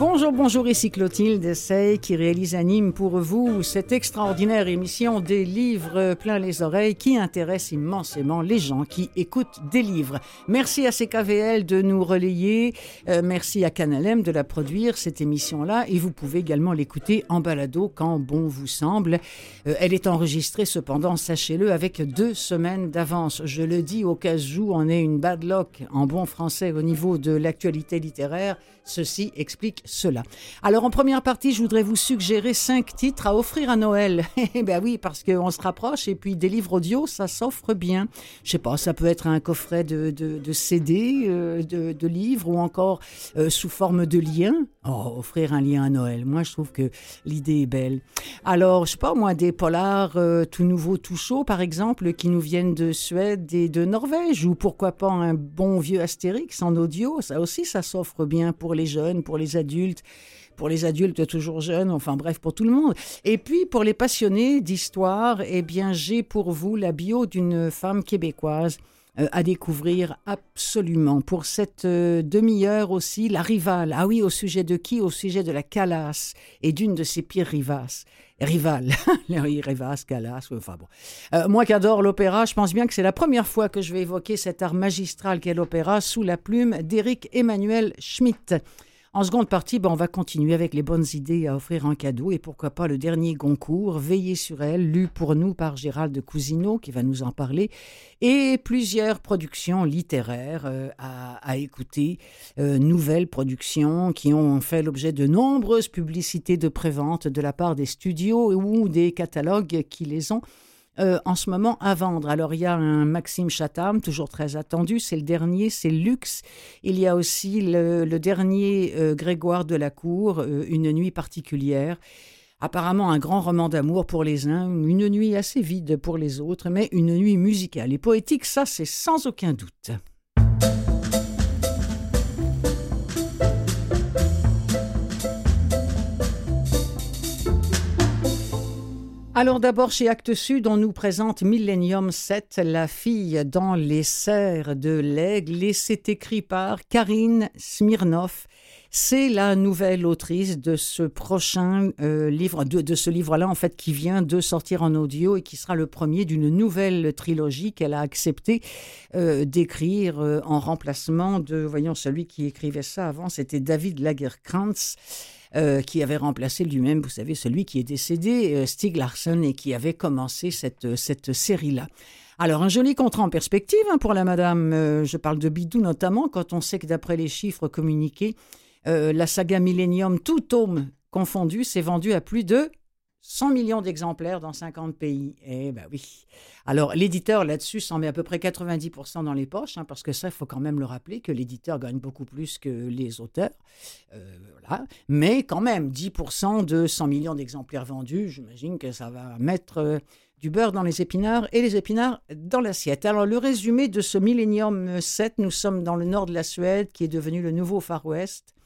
Bonjour, bonjour, ici Clotilde Sey qui réalise anime pour vous cette extraordinaire émission des livres plein les oreilles qui intéresse immensément les gens qui écoutent des livres. Merci à CKVL de nous relayer, euh, merci à Canalem de la produire cette émission-là et vous pouvez également l'écouter en balado quand bon vous semble. Euh, elle est enregistrée cependant, sachez-le, avec deux semaines d'avance. Je le dis au cas où on est une bad luck en bon français au niveau de l'actualité littéraire. Ceci explique Alors en première partie, je voudrais vous suggérer cinq titres à offrir à Noël. Eh bien oui, parce qu'on se rapproche et puis des livres audio, ça s'offre bien. Je sais pas, ça peut être un coffret de, de, CD, euh, de, de, livres ou encore euh, sous forme de lien. Oh, offrir un lien à Noël. Moi, je trouve que l'idée est belle. Alors, je sais pas, moi, des polars euh, tout nouveaux, tout chauds, par exemple, qui nous viennent de Suède et de Norvège, ou pourquoi pas un bon vieux Astérix en audio. Ça aussi, ça s'offre bien pour les jeunes, pour les adultes pour les adultes toujours jeunes, enfin bref, pour tout le monde. Et puis pour les passionnés d'histoire, eh bien j'ai pour vous la bio d'une femme québécoise euh, à découvrir absolument. Pour cette euh, demi-heure aussi, la rivale. Ah oui, au sujet de qui? Au sujet de la Calas et d'une de ses pires rivasses. Rivales. Rivas, Calas, enfin bon. Euh, moi qui adore l'opéra, je pense bien que c'est la première fois que je vais évoquer cet art magistral qu'est l'opéra sous la plume d'Éric Emmanuel Schmitt. En seconde partie, ben, on va continuer avec les bonnes idées à offrir en cadeau et pourquoi pas le dernier Goncourt, Veiller sur elle, lu pour nous par Gérald Cousineau qui va nous en parler, et plusieurs productions littéraires euh, à, écouter, euh, nouvelles productions qui ont fait l'objet de nombreuses publicités de prévente de la part des studios ou des catalogues qui les ont euh, en ce moment à vendre. Alors, il y a un Maxime Chatham, toujours très attendu, c'est le dernier, c'est Luxe. Il y a aussi le, dernier euh, Grégoire de la Cour, euh, Une nuit particulière. Apparemment un grand roman d'amour pour les uns, une nuit assez vide pour les autres, mais une nuit musicale et poétique, ça c'est sans aucun doute. Alors d'abord chez Actes Sud, on nous présente Millennium 7, la fille dans les serres de l'aigle, et c'est écrit par Karine Smirnov. C'est la nouvelle autrice de ce prochain euh, livre, de, ce livre-là en fait, qui vient de sortir en audio et qui sera le premier d'une nouvelle trilogie qu'elle a accepté euh, d'écrire euh, en remplacement de, voyons, celui qui écrivait ça avant, c'était David Lagerkrantz. Euh, qui avait remplacé lui-même, vous savez, celui qui est décédé, euh, Stig Larsson, et qui avait commencé cette, euh, cette série-là. Alors, un joli contrat en perspective hein, pour la madame, je parle de Bidou notamment, quand on sait que d'après les chiffres communiqués, la saga Millennium, tout tome confondu, s'est vendu à plus de 100 millions d'exemplaires dans 50 pays. Eh ben oui. Alors, l'éditeur là-dessus s'en met à peu près 90% dans les poches, hein, parce que ça, il faut quand même le rappeler que l'éditeur gagne beaucoup plus que les auteurs. Euh, voilà. Mais quand même, 10% de 100 millions d'exemplaires vendus, j'imagine que ça va mettre euh, du beurre dans les épinards et les épinards dans l'assiette. Alors, le résumé de ce Millennium 7, nous sommes dans le nord de la Suède, qui est devenu le nouveau Far West.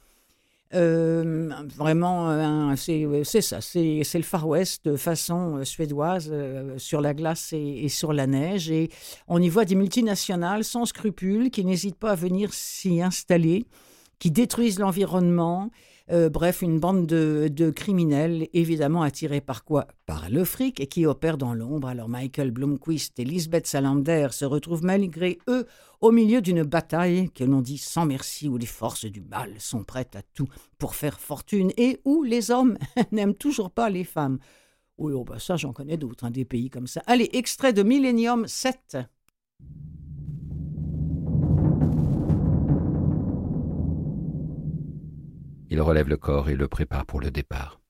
Euh, vraiment, euh, c'est ça, c'est le Far West de façon euh, suédoise, sur la glace et, sur la neige. Et on y voit des multinationales sans scrupules qui n'hésitent pas à venir s'y installer, qui détruisent l'environnement euh, bref, une bande de, criminels, évidemment attirés par quoi? Par le fric et qui opèrent dans l'ombre. Alors Michael Blomquist et Lisbeth Salander se retrouvent malgré eux au milieu d'une bataille que l'on dit sans merci où les forces du mal sont prêtes à tout pour faire fortune et où les hommes n'aiment toujours pas les femmes. Oui, oh bah ça j'en connais d'autres, hein, des pays comme ça. Allez, extrait de Millennium 7. Il relève le corps et le prépare pour le départ.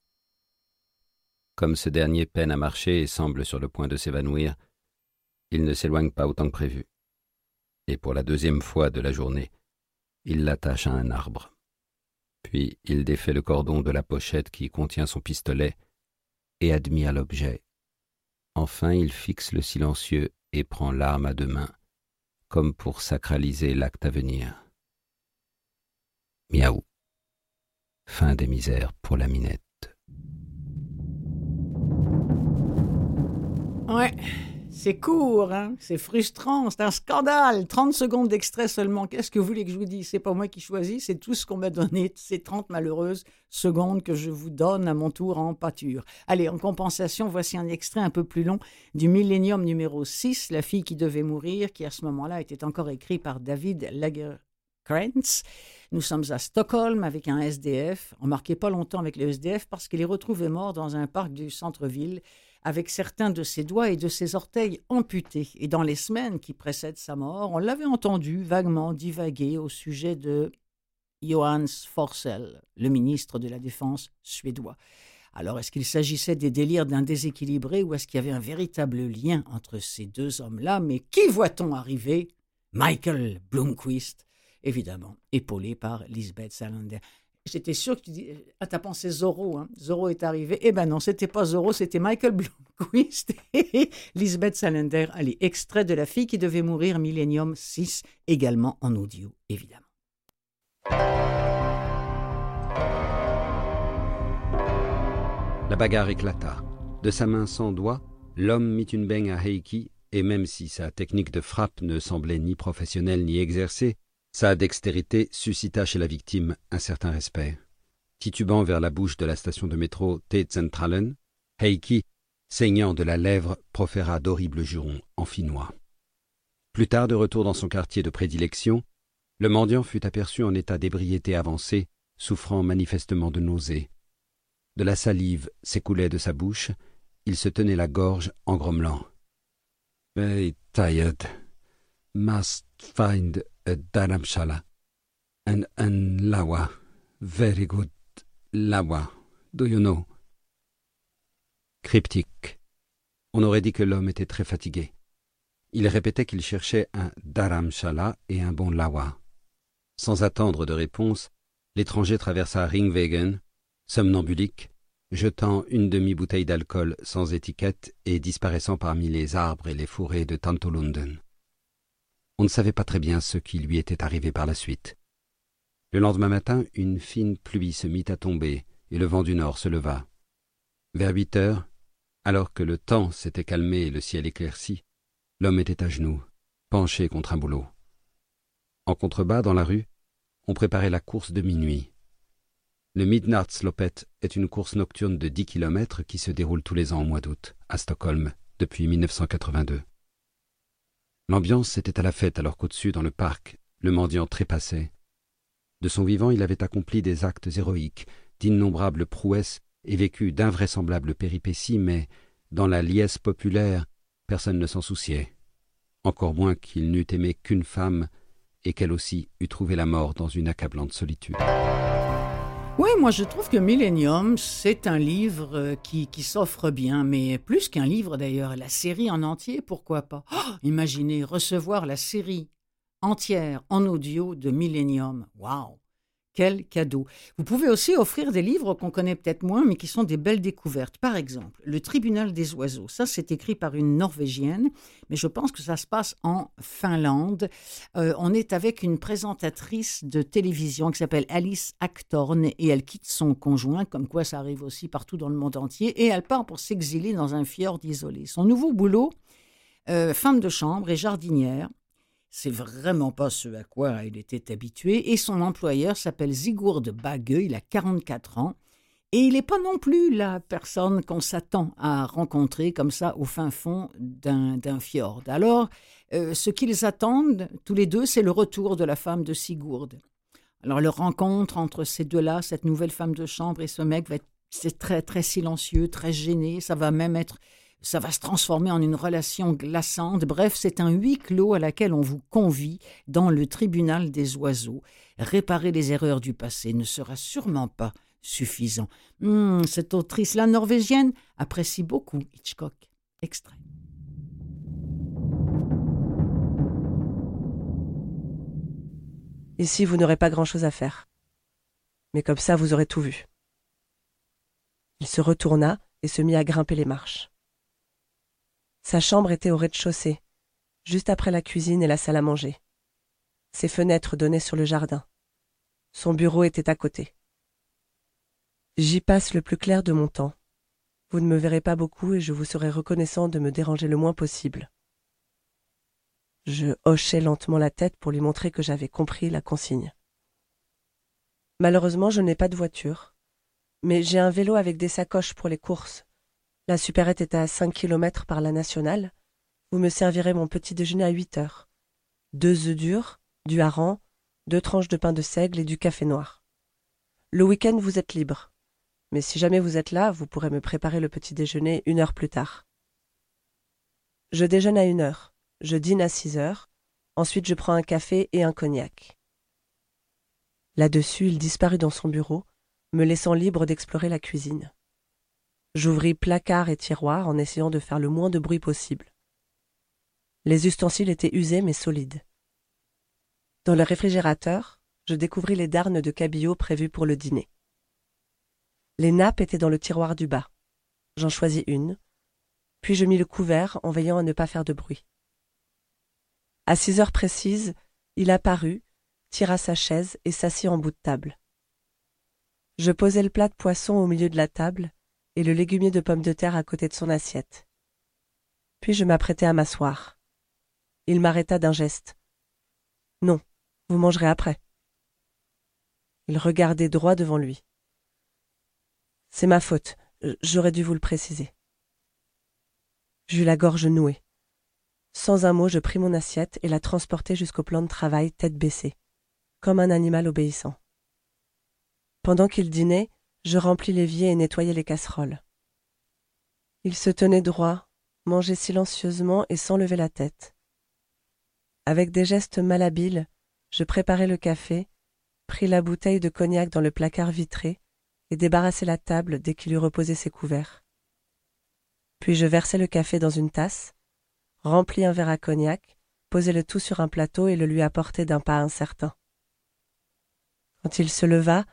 Comme ce dernier peine à marcher et semble sur le point de s'évanouir, il ne s'éloigne pas autant que prévu. Et pour la deuxième fois de la journée, il l'attache à un arbre. Puis il défait le cordon de la pochette qui contient son pistolet et admire l'objet. Enfin il fixe le silencieux et prend l'arme à deux mains, comme pour sacraliser l'acte à venir. Miaou. Fin des misères pour la minette. Ouais, c'est court, hein c'est frustrant, c'est un scandale. 30 secondes d'extrait seulement. Qu'est-ce que vous voulez que je vous dise? C'est pas moi qui choisis, c'est tout ce qu'on m'a donné, ces 30 malheureuses secondes que je vous donne à mon tour en pâture. Allez, en compensation, voici un extrait un peu plus long du Millennium numéro 6, La fille qui devait mourir, qui à ce moment-là était encore écrit par David Lagerkrantz. Nous sommes à Stockholm avec un SDF. On marquait pas longtemps avec le SDF parce qu'il est retrouvé mort dans un parc du centre-ville avec certains de ses doigts et de ses orteils amputés. Et dans les semaines qui précèdent sa mort, on l'avait entendu vaguement divaguer au sujet de Johannes Forsell, le ministre de la Défense suédois. Alors, est-ce qu'il s'agissait des délires d'un déséquilibré ou est-ce qu'il y avait un véritable lien entre ces deux hommes-là? Mais qui voit-on arriver? Michael Blomquist, évidemment, épaulé par Lisbeth Salander. J'étais sûr que tu dis, ah, t'as pensé Zorro, hein. Zorro est arrivé. Eh ben non, c'était pas Zorro, c'était Michael Blomquist et Lisbeth Salander. Allez, extrait de La fille qui devait mourir, Millennium 6, également en audio, évidemment. La bagarre éclata. De sa main sans doigt, l'homme mit une baigne à Heiki, et même si sa technique de frappe ne semblait ni professionnelle ni exercée, sa dextérité suscita chez la victime un certain respect. Titubant vers la bouche de la station de métro T-Zentralen, Heiki, saignant de la lèvre, proféra d'horribles jurons en finnois. Plus tard, de retour dans son quartier de prédilection, le mendiant fut aperçu en état d'ébriété avancée, souffrant manifestement de nausées. De la salive s'écoulait de sa bouche, il se tenait la gorge en grommelant. Must find Dharamshala. And an lawa. Very good lawa. Do you know? Cryptique. On aurait dit que l'homme était très fatigué. Il répétait qu'il cherchait un dharamshala et un bon lawa. Sans attendre de réponse, l'étranger traversa Ringwegen, somnambulique, jetant une demi-bouteille d'alcool sans étiquette et disparaissant parmi les arbres et les forêts de Tantolunden. On ne savait pas très bien ce qui lui était arrivé par la suite. Le lendemain matin, une fine pluie se mit à tomber, et le vent du nord se leva. Vers huit heures, alors que le temps s'était calmé et le ciel éclairci, l'homme était à genoux, penché contre un boulot. En contrebas, dans la rue, on préparait la course de minuit. Le Midnardslopet est une course nocturne de dix kilomètres qui se déroule tous les ans au mois d'août, à Stockholm, depuis 1982. L'ambiance était à la fête alors qu'au-dessus, dans le parc, le mendiant trépassait. De son vivant, il avait accompli des actes héroïques, d'innombrables prouesses et vécu d'invraisemblables péripéties, mais, dans la liesse populaire, personne ne s'en souciait. Encore moins qu'il n'eût aimé qu'une femme, et qu'elle aussi eût trouvé la mort dans une accablante solitude. Oui, moi je trouve que Millennium, c'est un livre euh, qui, qui s'offre bien, mais plus qu'un livre d'ailleurs, la série en entier, pourquoi pas? Oh, Imaginez recevoir la série entière en audio de Millennium. Waouh quel cadeau. Vous pouvez aussi offrir des livres qu'on connaît peut-être moins, mais qui sont des belles découvertes. Par exemple, Le Tribunal des oiseaux. Ça, c'est écrit par une Norvégienne, mais je pense que ça se passe en Finlande. Euh, on est avec une présentatrice de télévision qui s'appelle Alice Actorn et elle quitte son conjoint, comme quoi ça arrive aussi partout dans le monde entier, et elle part pour s'exiler dans un fjord isolé. Son nouveau boulot, euh, femme de chambre et jardinière, c'est vraiment pas ce à quoi il était habitué, et son employeur s'appelle Sigurd Bagge, il a 44 ans, et il n'est pas non plus la personne qu'on s'attend à rencontrer comme ça au fin fond d'un fjord. Alors, euh, ce qu'ils attendent tous les deux, c'est le retour de la femme de Sigurd. Alors, leur rencontre entre ces deux-là, cette nouvelle femme de chambre et ce mec, va être c'est très très silencieux, très gêné. Ça va même être ça va se transformer en une relation glaçante. Bref, c'est un huis clos à laquelle on vous convie dans le tribunal des oiseaux. Réparer les erreurs du passé ne sera sûrement pas suffisant. Hmm, cette autrice, la norvégienne, apprécie beaucoup Hitchcock. Extrait. Ici, vous n'aurez pas grand-chose à faire. Mais comme ça, vous aurez tout vu. Il se retourna et se mit à grimper les marches. Sa chambre était au rez-de-chaussée, juste après la cuisine et la salle à manger. Ses fenêtres donnaient sur le jardin. Son bureau était à côté. J'y passe le plus clair de mon temps. Vous ne me verrez pas beaucoup et je vous serai reconnaissant de me déranger le moins possible. Je hochai lentement la tête pour lui montrer que j'avais compris la consigne. Malheureusement, je n'ai pas de voiture, mais j'ai un vélo avec des sacoches pour les courses. La supérette est à cinq kilomètres par la nationale. Vous me servirez mon petit déjeuner à huit heures. Deux œufs durs, du hareng, deux tranches de pain de seigle et du café noir. Le week-end, vous êtes libre. Mais si jamais vous êtes là, vous pourrez me préparer le petit déjeuner une heure plus tard. Je déjeune à une heure, je dîne à six heures, ensuite je prends un café et un cognac. Là-dessus, il disparut dans son bureau, me laissant libre d'explorer la cuisine. J'ouvris placard et tiroirs en essayant de faire le moins de bruit possible. Les ustensiles étaient usés mais solides. Dans le réfrigérateur, je découvris les darnes de cabillaud prévues pour le dîner. Les nappes étaient dans le tiroir du bas. J'en choisis une, puis je mis le couvert en veillant à ne pas faire de bruit. À six heures précises, il apparut, tira sa chaise et s'assit en bout de table. Je posai le plat de poisson au milieu de la table et le légumier de pommes de terre à côté de son assiette. Puis je m'apprêtai à m'asseoir. Il m'arrêta d'un geste. Non, vous mangerez après. Il regardait droit devant lui. C'est ma faute, j'aurais dû vous le préciser. J'eus la gorge nouée. Sans un mot, je pris mon assiette et la transportai jusqu'au plan de travail, tête baissée, comme un animal obéissant. Pendant qu'il dînait, je remplis l'évier et nettoyais les casseroles. Il se tenait droit, mangeait silencieusement et sans lever la tête. Avec des gestes malhabiles, je préparai le café, pris la bouteille de cognac dans le placard vitré et débarrassai la table dès qu'il eut reposé ses couverts. Puis je versai le café dans une tasse, remplis un verre à cognac, posai le tout sur un plateau et le lui apportai d'un pas incertain. Quand il se leva,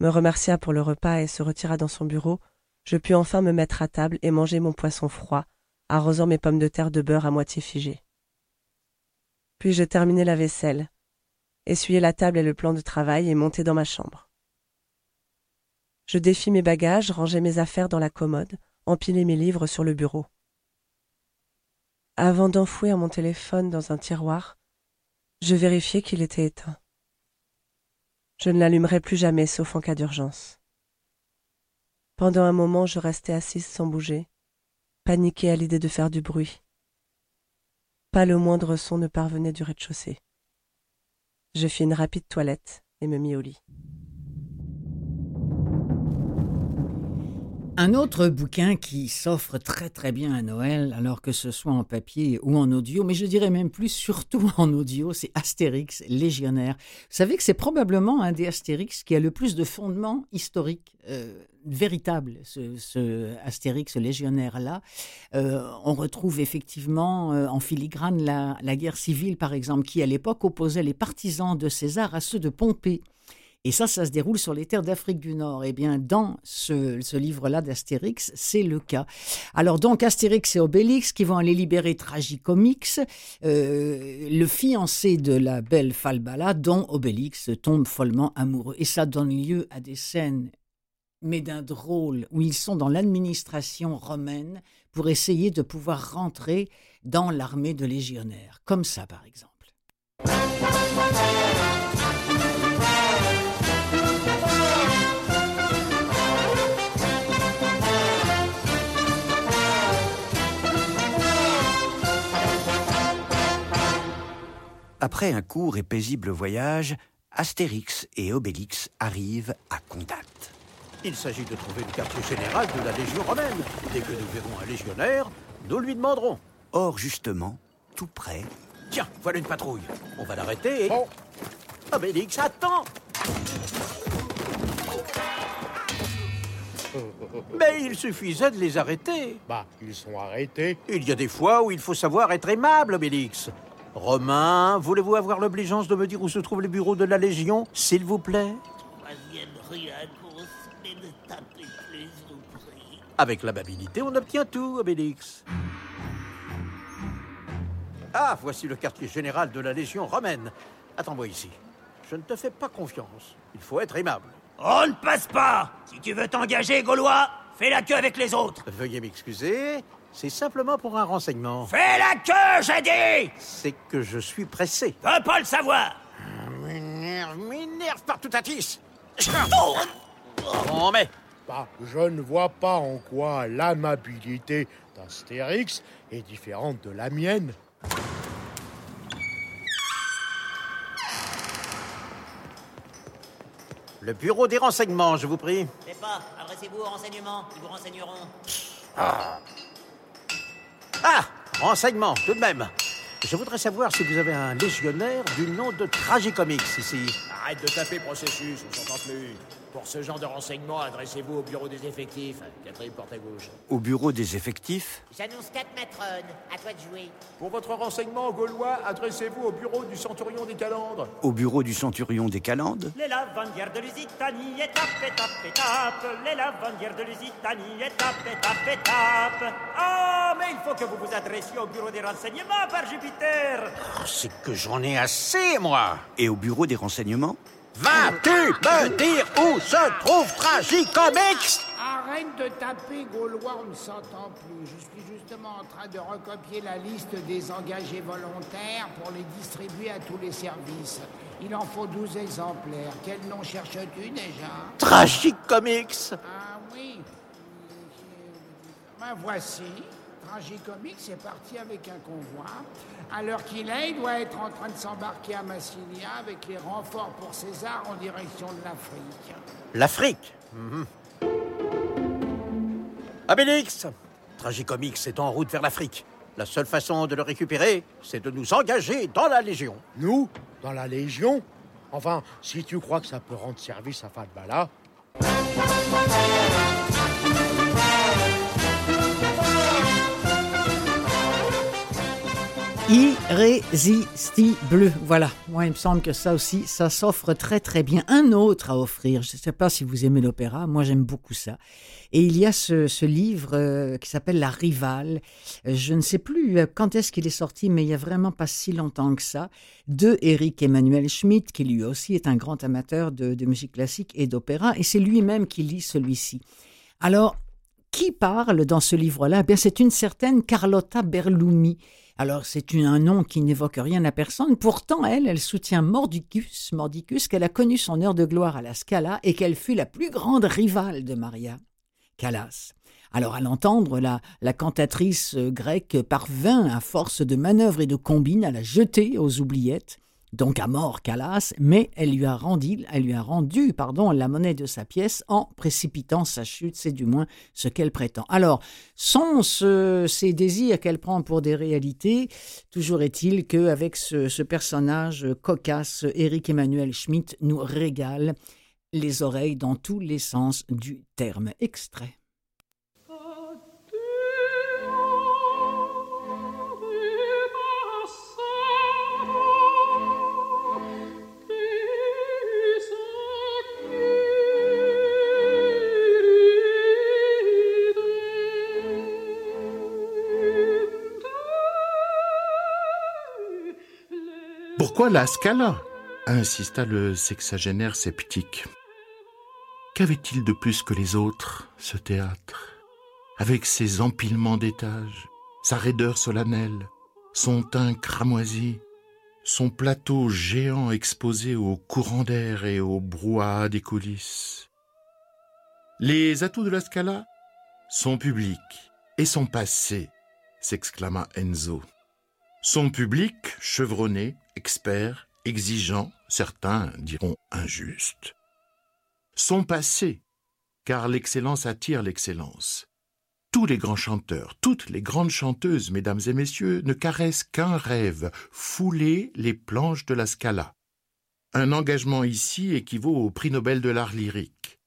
me remercia pour le repas et se retira dans son bureau, je pus enfin me mettre à table et manger mon poisson froid, arrosant mes pommes de terre de beurre à moitié figées. Puis je terminai la vaisselle, essuyer la table et le plan de travail et monter dans ma chambre. Je défis mes bagages, rangeai mes affaires dans la commode, empilai mes livres sur le bureau. Avant d'enfouir mon téléphone dans un tiroir, je vérifiai qu'il était éteint. Je ne l'allumerai plus jamais sauf en cas d'urgence. Pendant un moment, je restai assise sans bouger, paniquée à l'idée de faire du bruit. Pas le moindre son ne parvenait du rez-de-chaussée. Je fis une rapide toilette et me mis au lit. Un autre bouquin qui s'offre très très bien à Noël, alors que ce soit en papier ou en audio, mais je dirais même plus surtout en audio, c'est Astérix Légionnaire. Vous savez que c'est probablement un des Astérix qui a le plus de fondements historiques euh, véritables, ce, Astérix Légionnaire-là. Euh, on retrouve effectivement euh, en filigrane la guerre civile, par exemple, qui à l'époque opposait les partisans de César à ceux de Pompée. Et ça, ça se déroule sur les terres d'Afrique du Nord. Eh bien, dans ce, livre-là d'Astérix, c'est le cas. Alors, donc, Astérix et Obélix qui vont aller libérer Tragicomix, euh, le fiancé de la belle Falbala, dont Obélix tombe follement amoureux. Et ça donne lieu à des scènes, mais d'un drôle, où ils sont dans l'administration romaine pour essayer de pouvoir rentrer dans l'armée de légionnaires. Comme ça, par exemple. Après un court et paisible voyage, Astérix et Obélix arrivent à Condat. Il s'agit de trouver le quartier général de la Légion romaine. Dès que nous verrons un légionnaire, nous lui demanderons. Or, justement, tout près. Tiens, voilà une patrouille. On va l'arrêter et. Obélix, attends Mais il suffisait de les arrêter. Bah, ils sont arrêtés. Il y a des fois où il faut savoir être aimable, Obélix. Romain, voulez-vous avoir l'obligeance de me dire où se trouvent les bureaux de la Légion, s'il vous plaît? Avec l'amabilité, on obtient tout, Obélix. Ah, voici le quartier général de la Légion romaine. Attends-moi ici. Je ne te fais pas confiance. Il faut être aimable. On ne passe pas Si tu veux t'engager, Gaulois, fais la queue avec les autres. Veuillez m'excuser, c'est simplement pour un renseignement. Fais la queue, j'ai dit C'est que je suis pressé. Veux pas le savoir M'énerve, m'énerve partout à tisse. Bon, mais Bah, je ne vois pas en quoi l'amabilité d'Astérix est différente de la mienne. le bureau des renseignements, je vous prie. C'est pas, adressez-vous aux renseignements, ils vous renseigneront. Ah, renseignements, tout de même. Je voudrais savoir si vous avez un légionnaire du nom de Tragicomics ici. Arrête de taper processus, on s'entend plus. Pour ce genre de renseignements, adressez-vous au bureau des effectifs. Quatrième porte à gauche. Au bureau des effectifs, J'annonce quatre matrones. À toi de jouer. Pour votre renseignement gaulois, adressez-vous au bureau du centurion des calandres. au bureau du centurion des Calendes, Les lavandières de Lusitanie, étape, étape, étape. Les lavandières de Lusitanie, étape, étape, étape. Ah, mais il faut que vous vous adressiez au bureau des renseignements, par Jupiter. Oh, c'est que j'en ai assez, moi. et au bureau des renseignements, Vas-tu me dire où se trouve Tragicomics? Arrête de taper, Gaulois, on ne s'entend plus. Je suis justement en train de recopier la liste des engagés volontaires pour les distribuer à tous les services. Il en faut 12 exemplaires. Quel nom cherches-tu déjà? Tragicomics Ah oui. Ben voici. Tragicomics est parti avec un convoi. À l'heure qu'il est, il doit être en train de s'embarquer à Massilia avec les renforts pour César en direction de l'Afrique. L'Afrique? Mhm. Obélix Tragicomics est en route vers l'Afrique. La seule façon de le récupérer, c'est de nous engager dans la Légion. Nous, dans la Légion? Enfin, si tu crois que ça peut rendre service à Fatbala, Irrésistible. Voilà. Moi, il me semble que ça aussi, ça s'offre très très bien. Un autre à offrir. Je ne sais pas si vous aimez l'opéra. Moi, j'aime beaucoup ça. Et il y a ce, livre euh, qui s'appelle La Rivale. Euh, Je ne sais plus euh, quand est-ce qu'il est sorti, mais il y a vraiment pas si longtemps que ça. De Eric Emmanuel Schmitt, qui lui aussi est un grand amateur de, de musique classique et d'opéra. Et c'est lui-même qui lit celui-ci. Alors, qui parle dans ce livre-là? Eh bien, c'est une certaine Carlotta Berlumi. Alors, c'est un nom qui n'évoque rien à personne. Pourtant, elle, elle soutient Mordicus, Mordicus, qu'elle a connu son heure de gloire à la Scala et qu'elle fut la plus grande rivale de Maria Callas. Alors, à l'entendre, la, la cantatrice euh, grecque parvint, à force de manœuvres et de combines, à la jeter aux oubliettes, donc à mort Callas, mais elle lui a rendu, elle lui a rendu pardon, la monnaie de sa pièce en précipitant sa chute, c'est du moins ce qu'elle prétend. Alors, sont ce- ces désirs qu'elle prend pour des réalités Toujours est-il qu'avec ce, ce personnage cocasse, Éric Emmanuel Schmitt nous régale les oreilles dans tous les sens du terme. Extrait. Pourquoi la Scala insista le sexagénaire sceptique. Qu'avait-il de plus que les autres, ce théâtre? Avec ses empilements d'étages, sa raideur solennelle, son teint cramoisi, son plateau géant exposé au courant d'air et au brouhaha des coulisses. Les atouts de la Scala Son public et son passé, s'exclama Enzo. Son public, chevronné, expert, exigeant, certains diront injuste. Son passé, car l'excellence attire l'excellence. Tous les grands chanteurs, toutes les grandes chanteuses, mesdames et messieurs, ne caressent qu'un rêve, fouler les planches de la Scala. Un engagement ici équivaut au prix Nobel de l'art lyrique.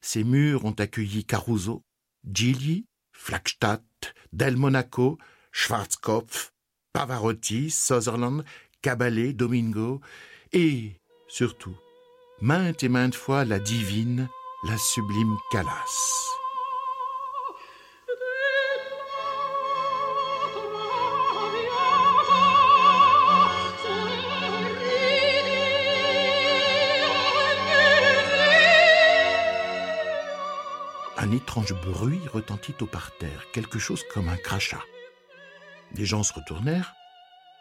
Ces murs ont accueilli Caruso, Gigli, Flagstadt, Del Monaco, Schwarzkopf, Pavarotti, Sutherland, Caballé, Domingo, et, surtout, maintes et maintes fois la divine, la sublime Calas. un étrange bruit retentit au parterre, quelque chose comme un crachat. Des gens se retournèrent.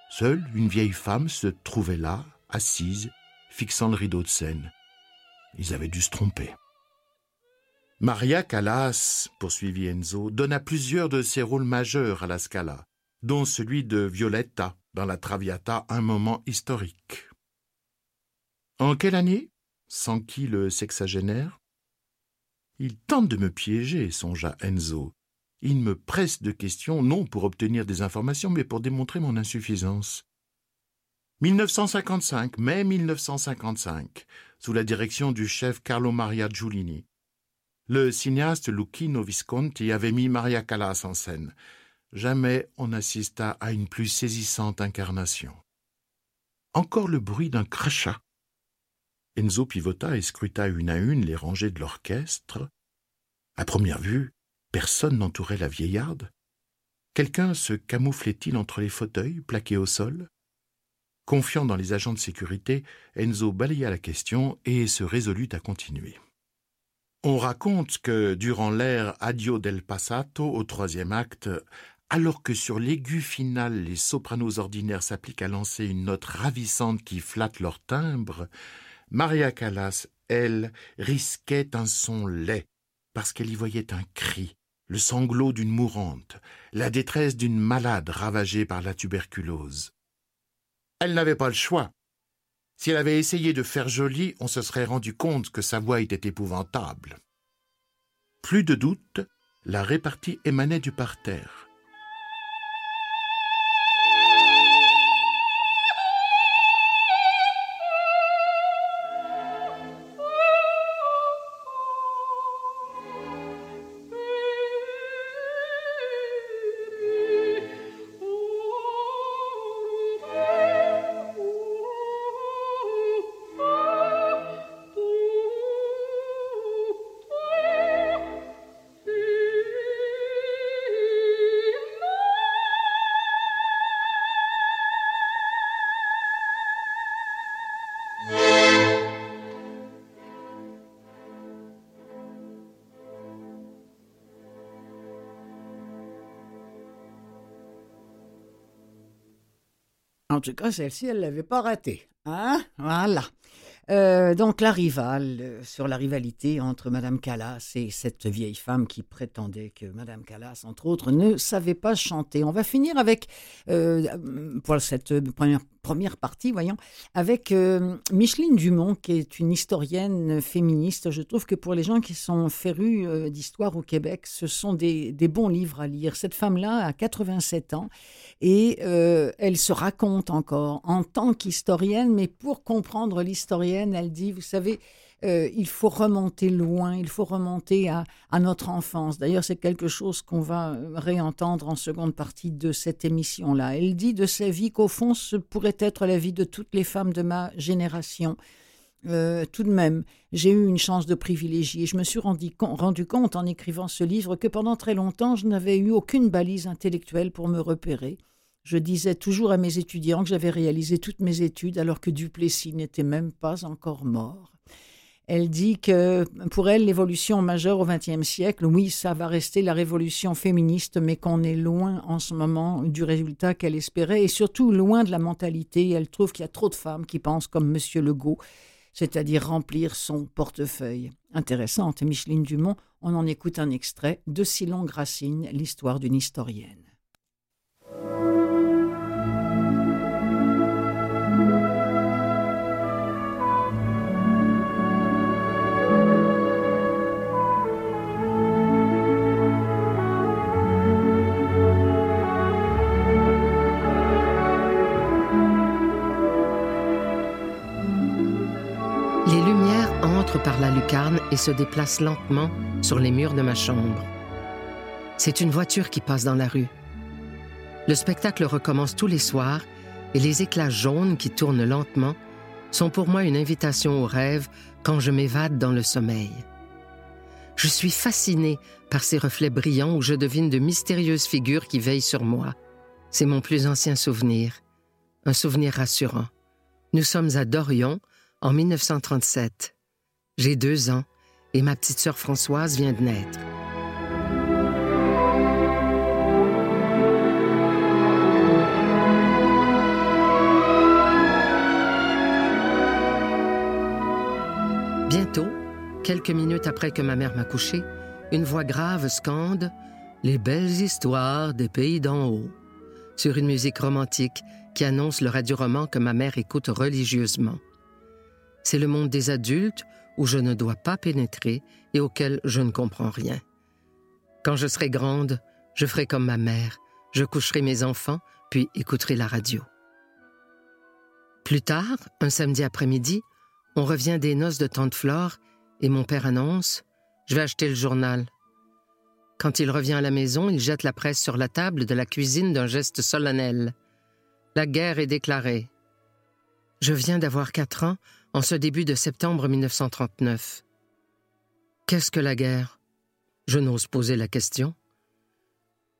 Seule une vieille femme se trouvait là, assise, fixant le rideau de scène. Ils avaient dû se tromper. Maria Callas, poursuivit Enzo, donna plusieurs de ses rôles majeurs à la Scala, dont celui de Violetta dans la Traviata, un moment historique. En quelle année? S'enquit le sexagénaire? Il tente de me piéger, songea Enzo. Il me presse de questions, non pour obtenir des informations, mais pour démontrer mon insuffisance. 1955, mai 1955, sous la direction du chef Carlo Maria Giulini. Le cinéaste Lucchino Visconti avait mis Maria Callas en scène. Jamais on n'assista à une plus saisissante incarnation. Encore le bruit d'un crachat. Enzo pivota et scruta une à une les rangées de l'orchestre. À première vue, personne n'entourait la vieillarde? Quelqu'un se camouflait-il entre les fauteuils plaqués au sol? Confiant dans les agents de sécurité, Enzo balaya la question et se résolut à continuer. On raconte que, durant l'ère Adio del Passato, au troisième acte, alors que sur l'aigu final les sopranos ordinaires s'appliquent à lancer une note ravissante qui flatte leur timbre, Maria Callas, elle, risquait un son laid, parce qu'elle y voyait un cri, le sanglot d'une mourante, la détresse d'une malade ravagée par la tuberculose. Elle n'avait pas le choix. Si elle avait essayé de faire joli, on se serait rendu compte que sa voix était épouvantable. Plus de doute, la répartie émanait du parterre. Tout cas, celle-ci, elle ne l'avait pas ratée. Hein? Voilà. Euh, donc la rivale, euh, sur la rivalité entre Madame Callas et cette vieille femme qui prétendait que Madame Callas, entre autres, ne savait pas chanter. On va finir avec, euh, pour cette première, première partie, voyons, avec Micheline Dumont, qui est une historienne féministe. Je trouve que pour les gens qui sont férus d'histoire au Québec, ce sont des, bons livres à lire. Cette femme-là a 87 ans et elle se raconte encore en tant qu'historienne, mais pour comprendre l'historienne, elle dit, vous savez, euh, il faut remonter loin, il faut remonter à, notre enfance. D'ailleurs, c'est quelque chose qu'on va euh, réentendre en seconde partie de cette émission-là. Elle dit de sa vie qu'au fond, ce pourrait être la vie de toutes les femmes de ma génération. Euh, tout de même, j'ai eu une chance de privilégier. Je me suis rendu, rendu compte en écrivant ce livre que pendant très longtemps, je n'avais eu aucune balise intellectuelle pour me repérer. Je disais toujours à mes étudiants que j'avais réalisé toutes mes études alors que Duplessis n'était même pas encore mort. Elle dit que pour elle, l'évolution majeure au XXe siècle, oui, ça va rester la révolution féministe, mais qu'on est loin en ce moment du résultat qu'elle espérait et surtout loin de la mentalité. Elle trouve qu'il y a trop de femmes qui pensent comme M. Legault, c'est-à-dire remplir son portefeuille. Intéressante, Micheline Dumont, on en écoute un extrait de Silon Gracine, l'histoire d'une historienne. Par la lucarne et se déplace lentement sur les murs de ma chambre. C'est une voiture qui passe dans la rue. Le spectacle recommence tous les soirs et les éclats jaunes qui tournent lentement sont pour moi une invitation au rêve quand je m'évade dans le sommeil. Je suis fasciné par ces reflets brillants où je devine de mystérieuses figures qui veillent sur moi. C'est mon plus ancien souvenir, un souvenir rassurant. Nous sommes à Dorion en 1937. J'ai deux ans et ma petite sœur Françoise vient de naître. Bientôt, quelques minutes après que ma mère m'a couché, une voix grave scande Les belles histoires des pays d'en haut sur une musique romantique qui annonce le radioroman que ma mère écoute religieusement. C'est le monde des adultes où je ne dois pas pénétrer et auquel je ne comprends rien. Quand je serai grande, je ferai comme ma mère, je coucherai mes enfants, puis écouterai la radio. Plus tard, un samedi après-midi, on revient des noces de tante Flore et mon père annonce Je vais acheter le journal. Quand il revient à la maison, il jette la presse sur la table de la cuisine d'un geste solennel. La guerre est déclarée. Je viens d'avoir quatre ans en ce début de septembre 1939. Qu'est-ce que la guerre? Je n'ose poser la question.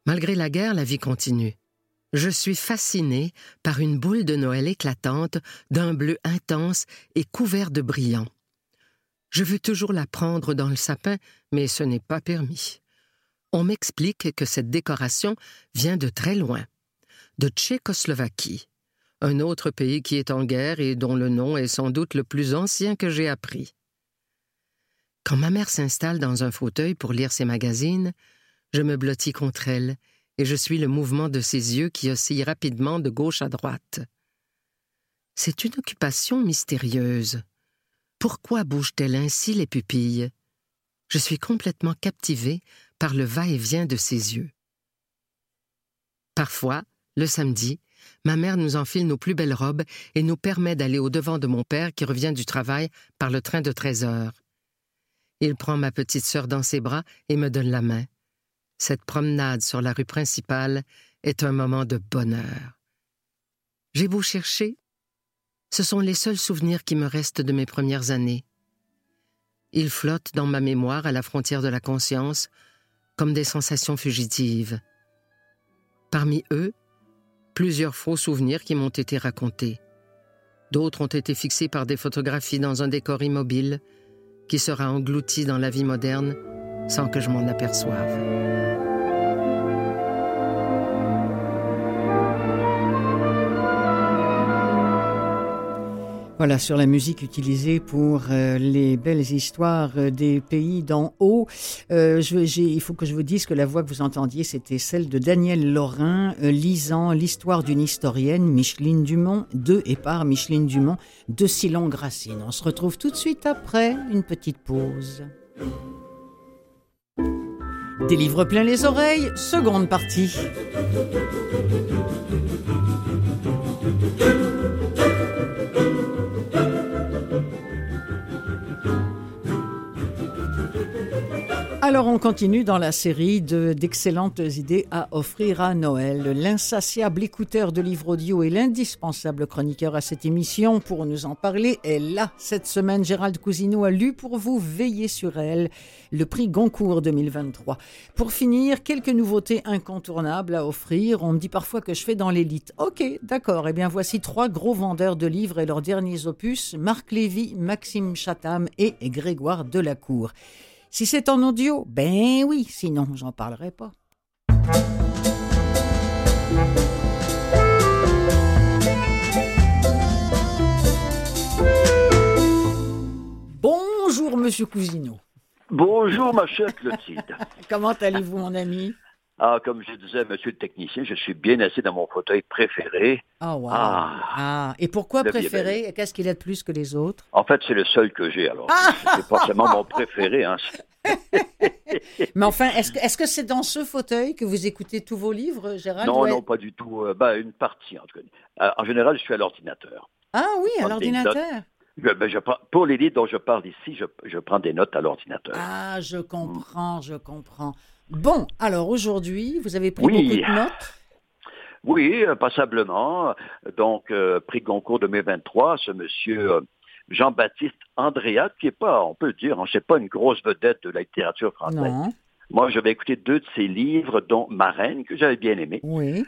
Malgré la guerre, la vie continue. Je suis fasciné par une boule de Noël éclatante, d'un bleu intense et couvert de brillants. Je veux toujours la prendre dans le sapin, mais ce n'est pas permis. On m'explique que cette décoration vient de très loin, de Tchécoslovaquie, un autre pays qui est en guerre et dont le nom est sans doute le plus ancien que j'ai appris. Quand ma mère s'installe dans un fauteuil pour lire ses magazines, je me blottis contre elle et je suis le mouvement de ses yeux qui oscillent rapidement de gauche à droite. C'est une occupation mystérieuse. Pourquoi bouge-t-elle ainsi les pupilles? Je suis complètement captivé par le va-et-vient de ses yeux. Parfois, le samedi, ma mère nous enfile nos plus belles robes et nous permet d'aller au-devant de mon père qui revient du travail par le train de 13 heures. Il prend ma petite sœur dans ses bras et me donne la main. Cette promenade sur la rue principale est un moment de bonheur. J'ai beau chercher, ce sont les seuls souvenirs qui me restent de mes premières années. Ils flottent dans ma mémoire à la frontière de la conscience, comme des sensations fugitives. Parmi eux, plusieurs faux souvenirs qui m'ont été racontés. D'autres ont été fixés par des photographies dans un décor immobile qui sera englouti dans la vie moderne sans que je m'en aperçoive. Voilà, sur la musique utilisée pour euh, les belles histoires euh, des pays d'en haut. Euh, il faut que je vous dise que la voix que vous entendiez, c'était celle de Daniel Lorrain, lisant l'histoire d'une historienne, Micheline Dumont, de et par Micheline Dumont, de Silon Gracine. On se retrouve tout de suite après une petite pause. Des livres pleins les oreilles, seconde partie. Alors on continue dans la série d'excellentes idées à offrir à Noël. L'insatiable écouteur de livres audio et l'indispensable chroniqueur à cette émission pour nous en parler est là. Cette semaine, Gérald Cousineau a lu pour vous Veiller sur elle, le prix Goncourt 2023. Pour finir, quelques nouveautés incontournables à offrir. On me dit parfois que je fais dans l'élite. Ok, d'accord. Eh bien voici trois gros vendeurs de livres et leurs derniers opus, Marc Lévy, Maxime Chatham et Grégoire Delacour. Si c'est en audio, ben oui, sinon j'en parlerai pas. Bonjour, monsieur Cousineau. Bonjour, ma chère Clotilde. Comment allez-vous, mon ami? Ah, comme je disais, monsieur le technicien, je suis bien assis dans mon fauteuil préféré. Oh, wow. ah, ah. Et pourquoi préféré? Qu'est-ce qu'il a de plus que les autres? En fait, c'est le seul que j'ai, alors. Ah! C'est forcément mon préféré. Hein. Mais enfin, est-ce que c'est dans ce fauteuil que vous écoutez tous vos livres, Gérald? Non, non, pas du tout. Euh, bah, une partie, en tout cas. Euh, en général, je suis à l'ordinateur. Ah oui, à l'ordinateur. Ben, pour les livres dont je parle ici, je, je prends des notes à l'ordinateur. Ah, je comprends, je comprends. Bon, alors aujourd'hui, vous avez pris beaucoup de notes Oui, passablement. Donc, euh, prix Goncourt 2023, ce monsieur euh, Jean-Baptiste Andréat, qui n'est pas, on peut le dire, c'est hein, pas une grosse vedette de la littérature française. Moi, je vais écouter deux de ses livres, dont Marraine, que j'avais bien aimé. Oui.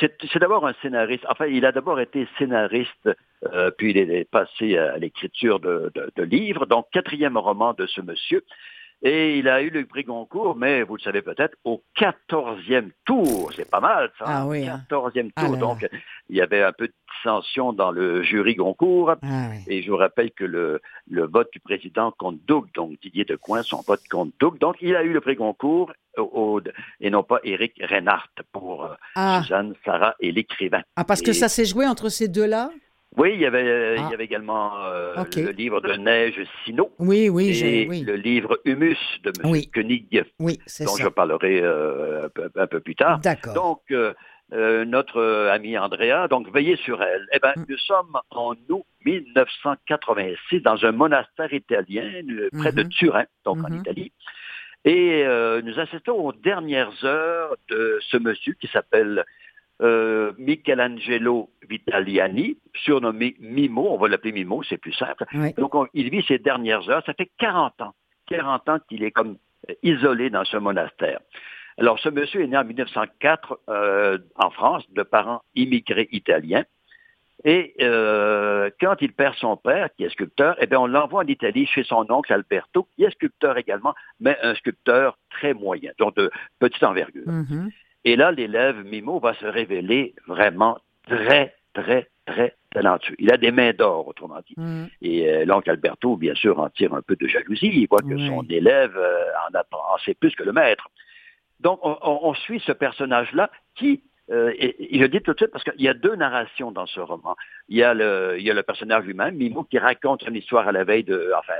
c'est c'est d'abord un scénariste. Enfin, il a d'abord été scénariste, euh, puis il est passé à l'écriture de, de- de livres. Donc, quatrième roman de ce monsieur. Et il a eu le prix Goncourt, mais vous le savez peut-être, au quatorzième tour. C'est pas mal, ça. Ah oui, hein. Quatorzième Ah tour. Donc, il y avait un peu de dissension dans le jury Goncourt. Ah Et je vous rappelle que le, le vote du président compte double, donc Didier Decoing, son vote compte double. Donc, il a eu le prix Goncourt, au- au- et non pas Éric Reinhardt pour euh, Ah. Suzanne, Sarah et l'écrivain. Ah, parce que ça s'est joué entre ces deux-là? Oui, il y avait, euh, Ah. il y avait également euh, le livre de Neige Sino. Oui, oui, et oui. le livre Humus de M. Oui. Koenig, Oui, dont ça. je parlerai euh, un, peu, un peu plus tard. D'accord. Donc, euh, notre amie Andrea, donc veillez sur elle. Eh Mm. ben, nous sommes en août 1986 dans un monastère italien près de Mhm. Turin, donc en Mhm. Italie. Et nous assistons aux dernières heures de ce monsieur qui s'appelle euh, Michelangelo Vitaliani, surnommé Mimo, on va l'appeler Mimo, c'est plus simple. Oui. Donc on- il vit ses dernières heures, ça fait 40 ans, 40 ans qu'il est comme euh, isolé dans ce monastère. Alors ce monsieur est né en 1904 euh, en France, de parents immigrés italiens. Et euh, quand il perd son père, qui est sculpteur, eh bien, on l'envoie en Italie chez son oncle Alberto, qui est sculpteur également, mais un sculpteur très moyen, donc de petite envergure. Mhm. Et là, l'élève Mimo va se révéler vraiment très, très, très talentueux. Il a des mains d'or, autrement dit. Mhm. Et euh, l'oncle Alberto, bien sûr, en tire un peu de jalousie. Il voit que son élève euh, en apprend, en sait plus que le maître. Donc, on, on- on suit ce personnage-là qui, euh, et, et je dis tout de suite parce qu'il y a deux narrations dans ce roman. Il y a le, il y a le personnage lui-même, Mimo, qui raconte son histoire à la veille de, enfin,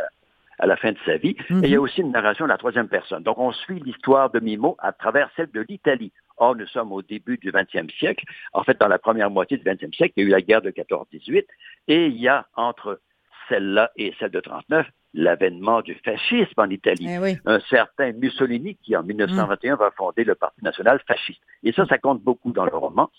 à la fin de sa vie. Mhm. Et il y a aussi une narration de la troisième personne. Donc, on suit l'histoire de Mimo à travers celle de l'Italie. Or, nous sommes au début du 20e siècle. En fait, dans la première moitié du 20e siècle, il y a eu la guerre de 14-18. Et il y a entre celle-là et celle de 39 l'avènement du fascisme en Italie. Eh oui. Un certain Mussolini qui, en 1921, va fonder le Parti national fasciste. Et ça, ça compte beaucoup dans le roman.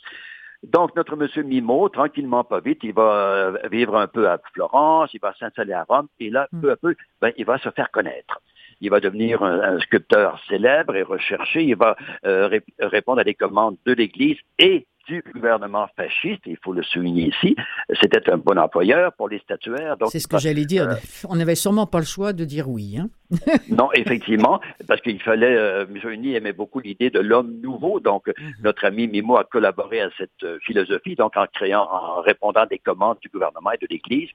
Donc, notre monsieur Mimo, tranquillement, pas vite, il va euh, vivre un peu à Florence, il va s'installer à Rome, et là, peu à peu, ben, il va se faire connaître. Il va devenir un, un sculpteur célèbre et recherché. Il va euh, ré- répondre à des commandes de l'Église et du gouvernement fasciste. Il faut le souligner ici. C'était un bon employeur pour les statuaires. C'est ce que j'allais dire. euh, On n'avait sûrement pas le choix de dire oui. Hein? non, effectivement, parce qu'il fallait, euh, Mussolini aimait beaucoup l'idée de l'homme nouveau, donc Mhm. notre ami Mimo a collaboré à cette euh, philosophie, donc en créant, en répondant à des commandes du gouvernement et de l'Église.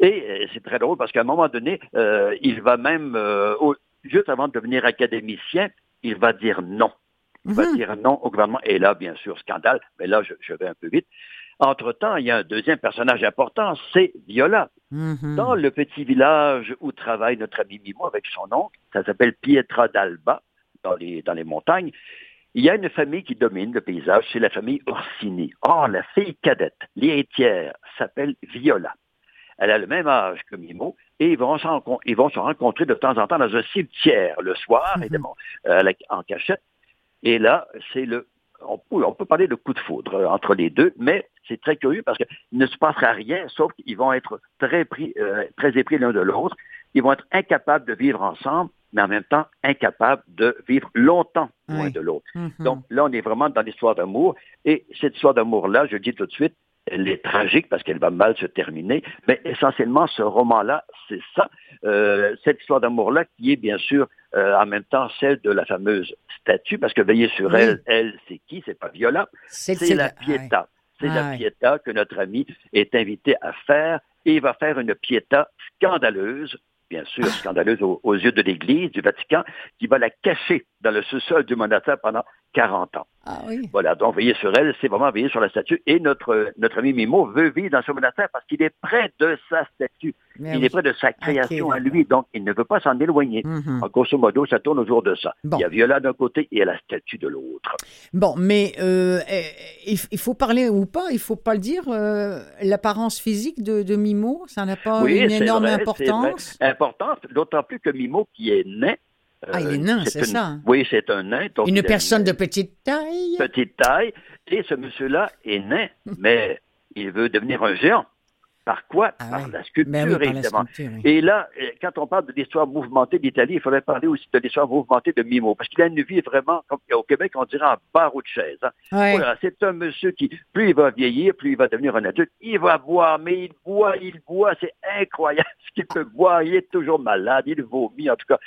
Et euh, c'est très drôle parce qu'à un moment donné, euh, il va même, euh, au- juste avant de devenir académicien, il va dire non. Il va Mhm. dire non au gouvernement. Et là, bien sûr, scandale, mais là, je, je vais un peu vite. Entre-temps, il y a un deuxième personnage important, c'est Viola. Mhm. Dans le petit village où travaille notre ami Mimo avec son oncle, ça s'appelle Pietra d'Alba, dans les, dans les montagnes, il y a une famille qui domine le paysage, c'est la famille Orsini. Or, la fille cadette, l'héritière, s'appelle Viola. Elle a le même âge que Mimo et ils vont, se rencon- ils vont se rencontrer de temps en temps dans un cimetière le soir, évidemment, euh, en cachette. Et là, c'est le, on peut, on peut parler de coup de foudre euh, entre les deux, mais c'est très curieux parce qu'il ne se passera rien, sauf qu'ils vont être très pris, euh, très épris l'un de l'autre. Ils vont être incapables de vivre ensemble, mais en même temps incapables de vivre longtemps Oui. de l'autre. Mhm. Donc là, on est vraiment dans l'histoire d'amour. Et cette histoire d'amour-là, je le dis tout de suite, elle est tragique parce qu'elle va mal se terminer. Mais essentiellement, ce roman-là, c'est ça. Euh, cette histoire d'amour-là qui est bien sûr euh, en même temps celle de la fameuse statue, parce que veillez sur Oui. elle, elle, c'est qui? C'est pas Viola. C'est- la Pietà. C'est Ah la. Pietà que notre ami est invité à faire. Et il va faire une Pietà scandaleuse, bien sûr Ah. scandaleuse aux, aux yeux de l'Église, du Vatican, qui va la cacher dans le sous-sol du monastère pendant 40 ans. Ah oui. Voilà, donc veiller sur elle, c'est vraiment veiller sur la statue. Et notre, notre ami Mimo veut vivre dans ce monastère parce qu'il est près de sa statue. Mais il oui. est près de sa création à lui, donc il ne veut pas s'en éloigner. Mhm. En grosso modo, ça tourne autour de ça. Bon. Il y a Viola d'un côté et il y a la statue de l'autre. Bon, mais euh, eh, il, faut parler ou pas, il faut pas le dire. euh, L'apparence physique de, de Mimo, ça n'a pas oui, une énorme vrai, importance. vrai. Importance, d'autant plus que Mimo, qui est nain. Ah, il euh, est nain, c'est une- ça. Oui, c'est un nain. donc Une personne de petite taille. petite taille. Et ce monsieur-là est nain, mais il veut devenir un géant. Par quoi? Ah Par oui. la sculpture, Ben oui, par la évidemment. sculpture, oui. Et là, euh, quand on parle de l'histoire mouvementée d'Italie, il faudrait parler aussi de l'histoire mouvementée de Mimo, parce qu'il a une vie vraiment, comme au Québec, on dirait en barreau de chaise. hein. Voilà, c'est un monsieur qui, plus il va vieillir, plus il va devenir un adulte, il va boire, mais il boit, il boit, c'est incroyable ce qu'il peut boire, il est toujours malade, il vomit, en tout cas,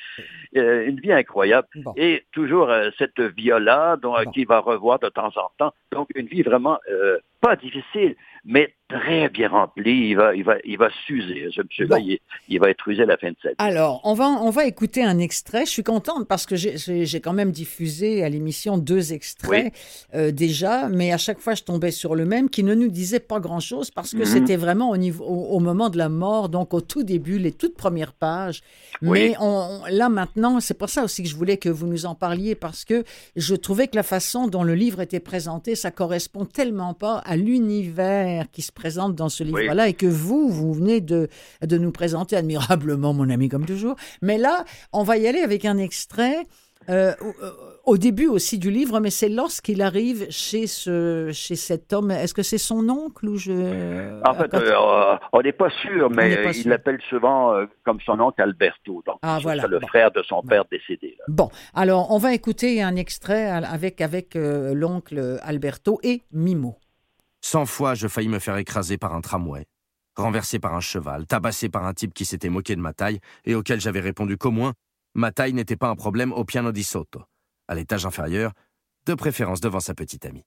euh, une vie incroyable. Et toujours euh, cette vie-là, qu'il va revoir de temps en temps. Donc, une vie vraiment euh, pas difficile, mais très bien remplie. Il va, il va, il va s'user, ce monsieur-là, il, il va être usé à la fin de sa vie. Alors, on va, on va écouter un extrait. Je suis contente parce que j'ai- quand même diffusé à l'émission deux extraits euh, déjà, mais à chaque fois, je tombais sur le même qui ne nous disait pas grand-chose parce que Mhm. c'était vraiment au, niveau, au, au moment de la mort, donc au tout début, les toutes premières pages. Mais on- là, maintenant, c'est pour ça aussi que je voulais que vous nous en parliez parce que je trouvais que la façon dont le livre était présenté, ça correspond tellement pas à l'univers qui se présente dans ce livre-là et que vous, vous venez de, de nous présenter admirablement, mon ami, comme toujours. Mais là, on va y aller avec un extrait. euh, au, début aussi du livre, mais c'est lorsqu'il arrive chez, ce, chez cet homme. Est-ce que c'est son oncle ou je... En fait, euh, on n'est pas sûr, mais n'est pas euh, sûr. il l'appelle souvent euh, comme son oncle Alberto. Donc, Ah, voilà. le Bon. frère de son père décédé. là. Bon, alors on va écouter un extrait avec, avec euh, l'oncle Alberto et Mimo. Cent fois, je faillis me faire écraser par un tramway, renversé par un cheval, tabassé par un type qui s'était moqué de ma taille et auquel j'avais répondu qu'au moins, ma taille n'était pas un problème au piano di sotto, à l'étage inférieur, de préférence devant sa petite amie.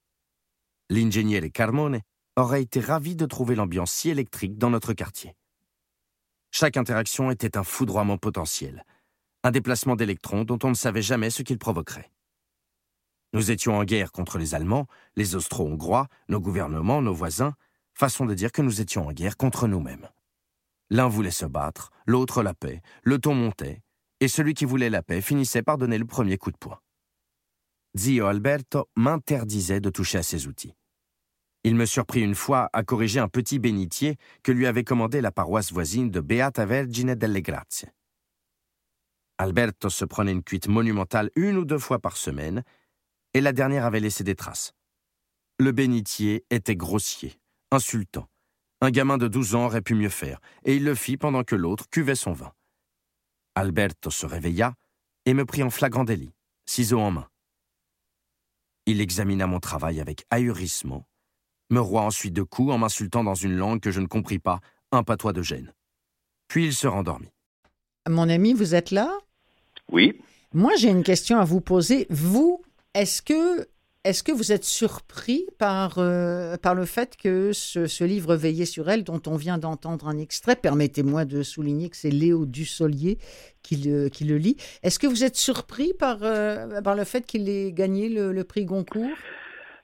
L'ingénieur Carmone aurait été ravi de trouver l'ambiance si électrique dans notre quartier. Chaque interaction était un foudroiement potentiel, un déplacement d'électrons dont on ne savait jamais ce qu'il provoquerait. Nous étions en guerre contre les Allemands, les Austro-Hongrois, nos gouvernements, nos voisins, façon de dire que nous étions en guerre contre nous-mêmes. L'un voulait se battre, l'autre la paix, le ton montait, et celui qui voulait la paix finissait par donner le premier coup de poing. Zio Alberto m'interdisait de toucher à ces outils. Il me surprit une fois à corriger un petit bénitier que lui avait commandé la paroisse voisine de Beata Vergine delle Grazie. Alberto se prenait une cuite monumentale une ou deux fois par semaine, et la dernière avait laissé des traces. Le bénitier était grossier, insultant. Un gamin de 12 ans aurait pu mieux faire, et il le fit pendant que l'autre cuvait son vin. Alberto se réveilla et me prit en flagrant délit, ciseaux en main. Il examina mon travail avec ahurissement, me roua ensuite de coups en m'insultant dans une langue que je ne compris pas, un patois de gêne. Puis il se rendormit. Mon ami, vous êtes là? Oui. Moi, j'ai une question à vous poser. Vous, est-ce que, est que vous êtes surpris par, euh, par le fait que ce, ce livre Veillé sur elle, dont on vient d'entendre un extrait, permettez-moi de souligner que c'est Léo Dussolier qui le, qui le lit. Est-ce que vous êtes surpris par, euh, par le fait qu'il ait gagné le, le prix Goncourt?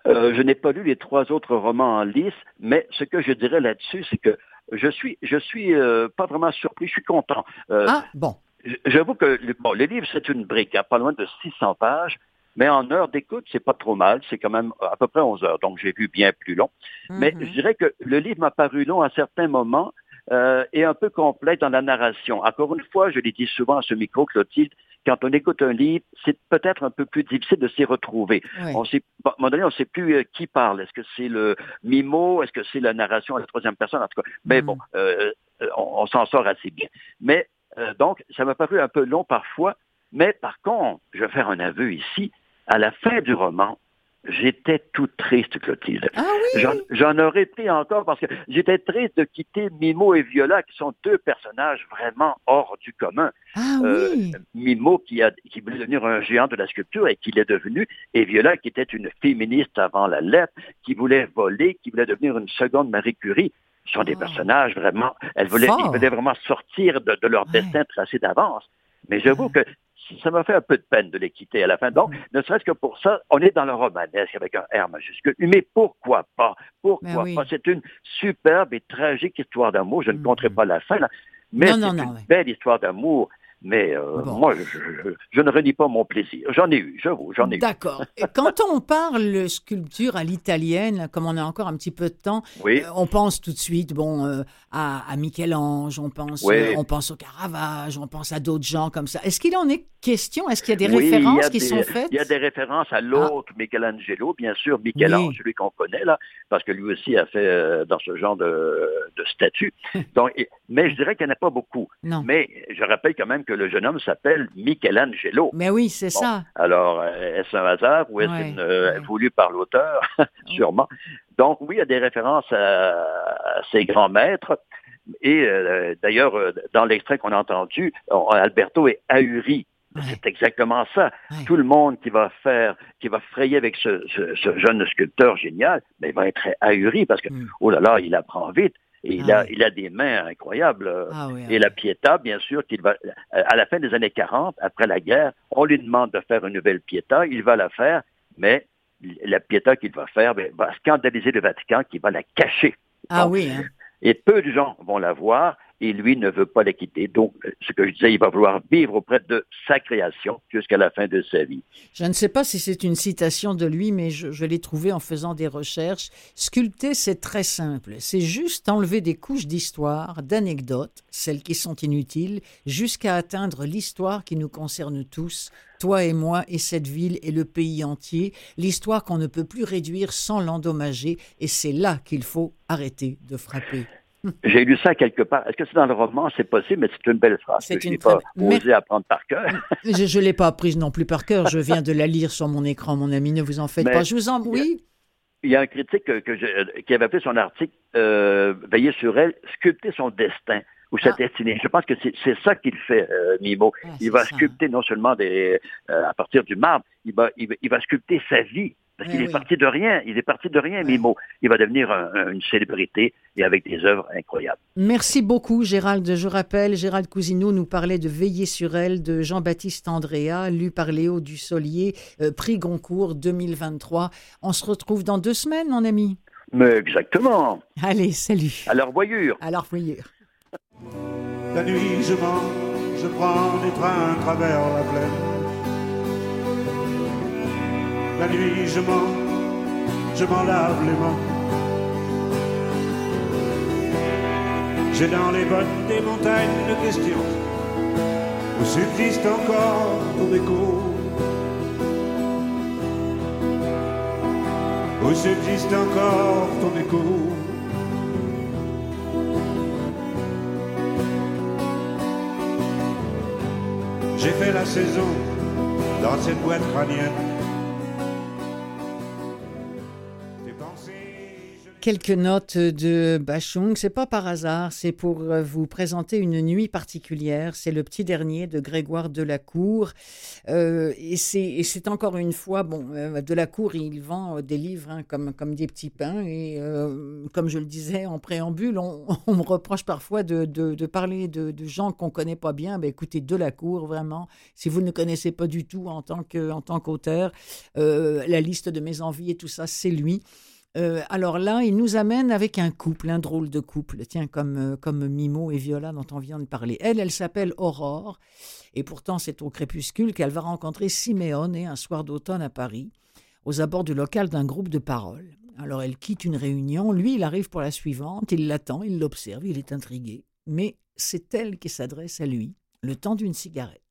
Euh, je n'ai pas lu les trois autres romans en lice, mais ce que je dirais là-dessus, c'est que je suis, je suis euh, pas vraiment surpris, je suis content. Euh, Ah, bon. J'avoue que le, bon, le livre, c'est une brique, hein, pas loin de 600 pages, mais en heure d'écoute, c'est pas trop mal, c'est quand même à peu près 11 heures, donc j'ai vu bien plus long. Mais Mhm. je dirais que le livre m'a paru long à certains moments euh, et un peu complexe dans la narration. Encore une fois, je l'ai dit souvent à ce micro, Clotilde, quand on écoute un livre, c'est peut-être un peu plus difficile de s'y retrouver. On sait, à un moment donné, on ne sait plus euh, qui parle. Est-ce que c'est le mimo? Est-ce que c'est la narration à la troisième personne? En tout cas, mais bon, euh, euh, on, on s'en sort assez bien. Mais euh, donc, ça m'a paru un peu long parfois. Mais par contre, je vais faire un aveu ici. À la fin du roman, j'étais tout triste, Clotilde. Ah J'en- J'en aurais pris encore parce que j'étais triste de quitter Mimo et Viola, qui sont deux personnages vraiment hors du commun. Ah Euh, oui. Mimo qui, a, qui voulait devenir un géant de la sculpture et qui l'est devenu, et Viola qui était une féministe avant la lettre, qui voulait voler, qui voulait devenir une seconde Marie Curie. Ce sont des personnages vraiment, elles voulaient, ils voulaient vraiment sortir de, de leur destin tracé d'avance. Mais j'avoue que ça m'a fait un peu de peine de les quitter à la fin. Donc, ne serait-ce que pour ça, on est dans le romanesque avec un R majuscule. Mais pourquoi pas? Pourquoi Ben oui. pas? C'est une superbe et tragique histoire d'amour. Je ne compterai pas la fin, là. Mais c'est une non, belle histoire d'amour. Mais euh, moi, je, je, ne renie pas mon plaisir. J'en ai eu, j'avoue, j'en ai eu. D'accord. Quand on parle sculpture à l'italienne, comme on a encore un petit peu de temps, oui. on pense tout de suite bon, euh, à, à Michel-Ange, on, pense, on pense au Caravage, on pense à d'autres gens comme ça. Est-ce qu'il en est question? Est-ce qu'il y a des oui, références a qui des, sont faites? Il y a des références à l'autre Michelangelo, bien sûr, Michel-Ange, celui qu'on connaît là, parce que lui aussi a fait dans ce genre de, de statut. Donc, mais je dirais qu'il n'y en a pas beaucoup. Non. Mais je rappelle quand même que le jeune homme s'appelle Michelangelo. Mais oui, c'est bon, ça. Alors, est-ce un hasard ou est-ce Ouais, une euh, voulu par l'auteur? Sûrement. Donc, oui, il y a des références à, à ces grands maîtres. Et euh, d'ailleurs, euh, dans l'extrait qu'on a entendu, Alberto est ahuri. C'est exactement ça. Tout le monde qui va faire, qui va frayer avec ce, ce- ce jeune sculpteur génial, mais il va être ahuri parce que, oh là là, il apprend vite. Et il, Ah a, il a des mains incroyables. Ah oui, et la Pietà, bien sûr, qu'il va, à la fin des années 40, après la guerre, on lui demande de faire une nouvelle Pietà, il va la faire, mais la Pietà qu'il va faire ben, va scandaliser le Vatican qui va la cacher. Ah Donc, oui, hein. Et peu de gens vont la voir et lui ne veut pas la quitter. Donc, ce que je disais, il va vouloir vivre auprès de sa création jusqu'à la fin de sa vie. Je ne sais pas si c'est une citation de lui, mais je, l'ai trouvé en faisant des recherches. Sculpter, c'est très simple. C'est juste enlever des couches d'histoire, d'anecdotes, celles qui sont inutiles, jusqu'à atteindre l'histoire qui nous concerne tous, toi et moi et cette ville et le pays entier, l'histoire qu'on ne peut plus réduire sans l'endommager, et c'est là qu'il faut arrêter de frapper. J'ai lu ça quelque part. Est-ce que c'est dans le roman? C'est possible, mais c'est une belle phrase. C'est je une pas belle- osé apprendre par cœur. Je ne l'ai pas apprise non plus par cœur, je viens de la lire sur mon écran, mon ami, ne vous en faites Mais- pas. Je vous en... Oui? Il y a un critique que, que je- qui avait appelé son article euh, Veiller sur elle, sculpter son destin ou sa destinée. Je pense que c'est ça qu'il fait, euh, Mimo. il va sculpter non seulement des, euh, à partir du marbre, il va, il va, il va sculpter sa vie. Parce Oui, qu'il est oui. parti de rien. Il est parti de rien, Mimo. Il va devenir un- un- une célébrité et avec des œuvres incroyables. Merci beaucoup, Gérald. Je rappelle, Gérald Cousineau nous parlait de Veiller sur elle de Jean-Baptiste Andrea, lu par Léo Dussolier, euh, prix Goncourt 2023. On se retrouve dans deux semaines, mon ami. Mais exactement. Allez, salut. À leur voyure. À leur voyure. La nuit, je mens, je prends des trains à travers la plaine. La nuit, je mens, je m'en lave les mains. J'ai dans les bottes des montagnes de questions où subsiste encore ton écho. Où subsiste encore ton écho. J'ai fait la saison dans cette boîte crânienne. Quelques notes de Bachung, c'est pas par hasard, c'est pour euh, vous présenter une nuit particulière. C'est le petit dernier de Grégoire Delacour. Euh, et c'est encore une fois, bon, euh, Delacour, il vend des livres hein, comme, comme des petits pains. Et comme je le disais en préambule, on, me reproche parfois de, de, parler de, gens qu'on connaît pas bien. Ben, écoutez, Delacour, vraiment, si vous ne connaissez pas du tout en tant qu'auteur, euh, la liste de mes envies et tout ça, c'est lui. Euh, alors là, il nous amène avec un couple, un drôle de couple, tiens, comme, euh, comme Mimo et Viola dont on vient de parler. Elle, elle s'appelle Aurore, et pourtant c'est au crépuscule qu'elle va rencontrer Siméone un soir d'automne à Paris, aux abords du local d'un groupe de paroles. Alors elle quitte une réunion, lui il arrive pour la suivante, il l'attend, il l'observe, il est intrigué, mais c'est elle qui s'adresse à lui, le temps d'une cigarette.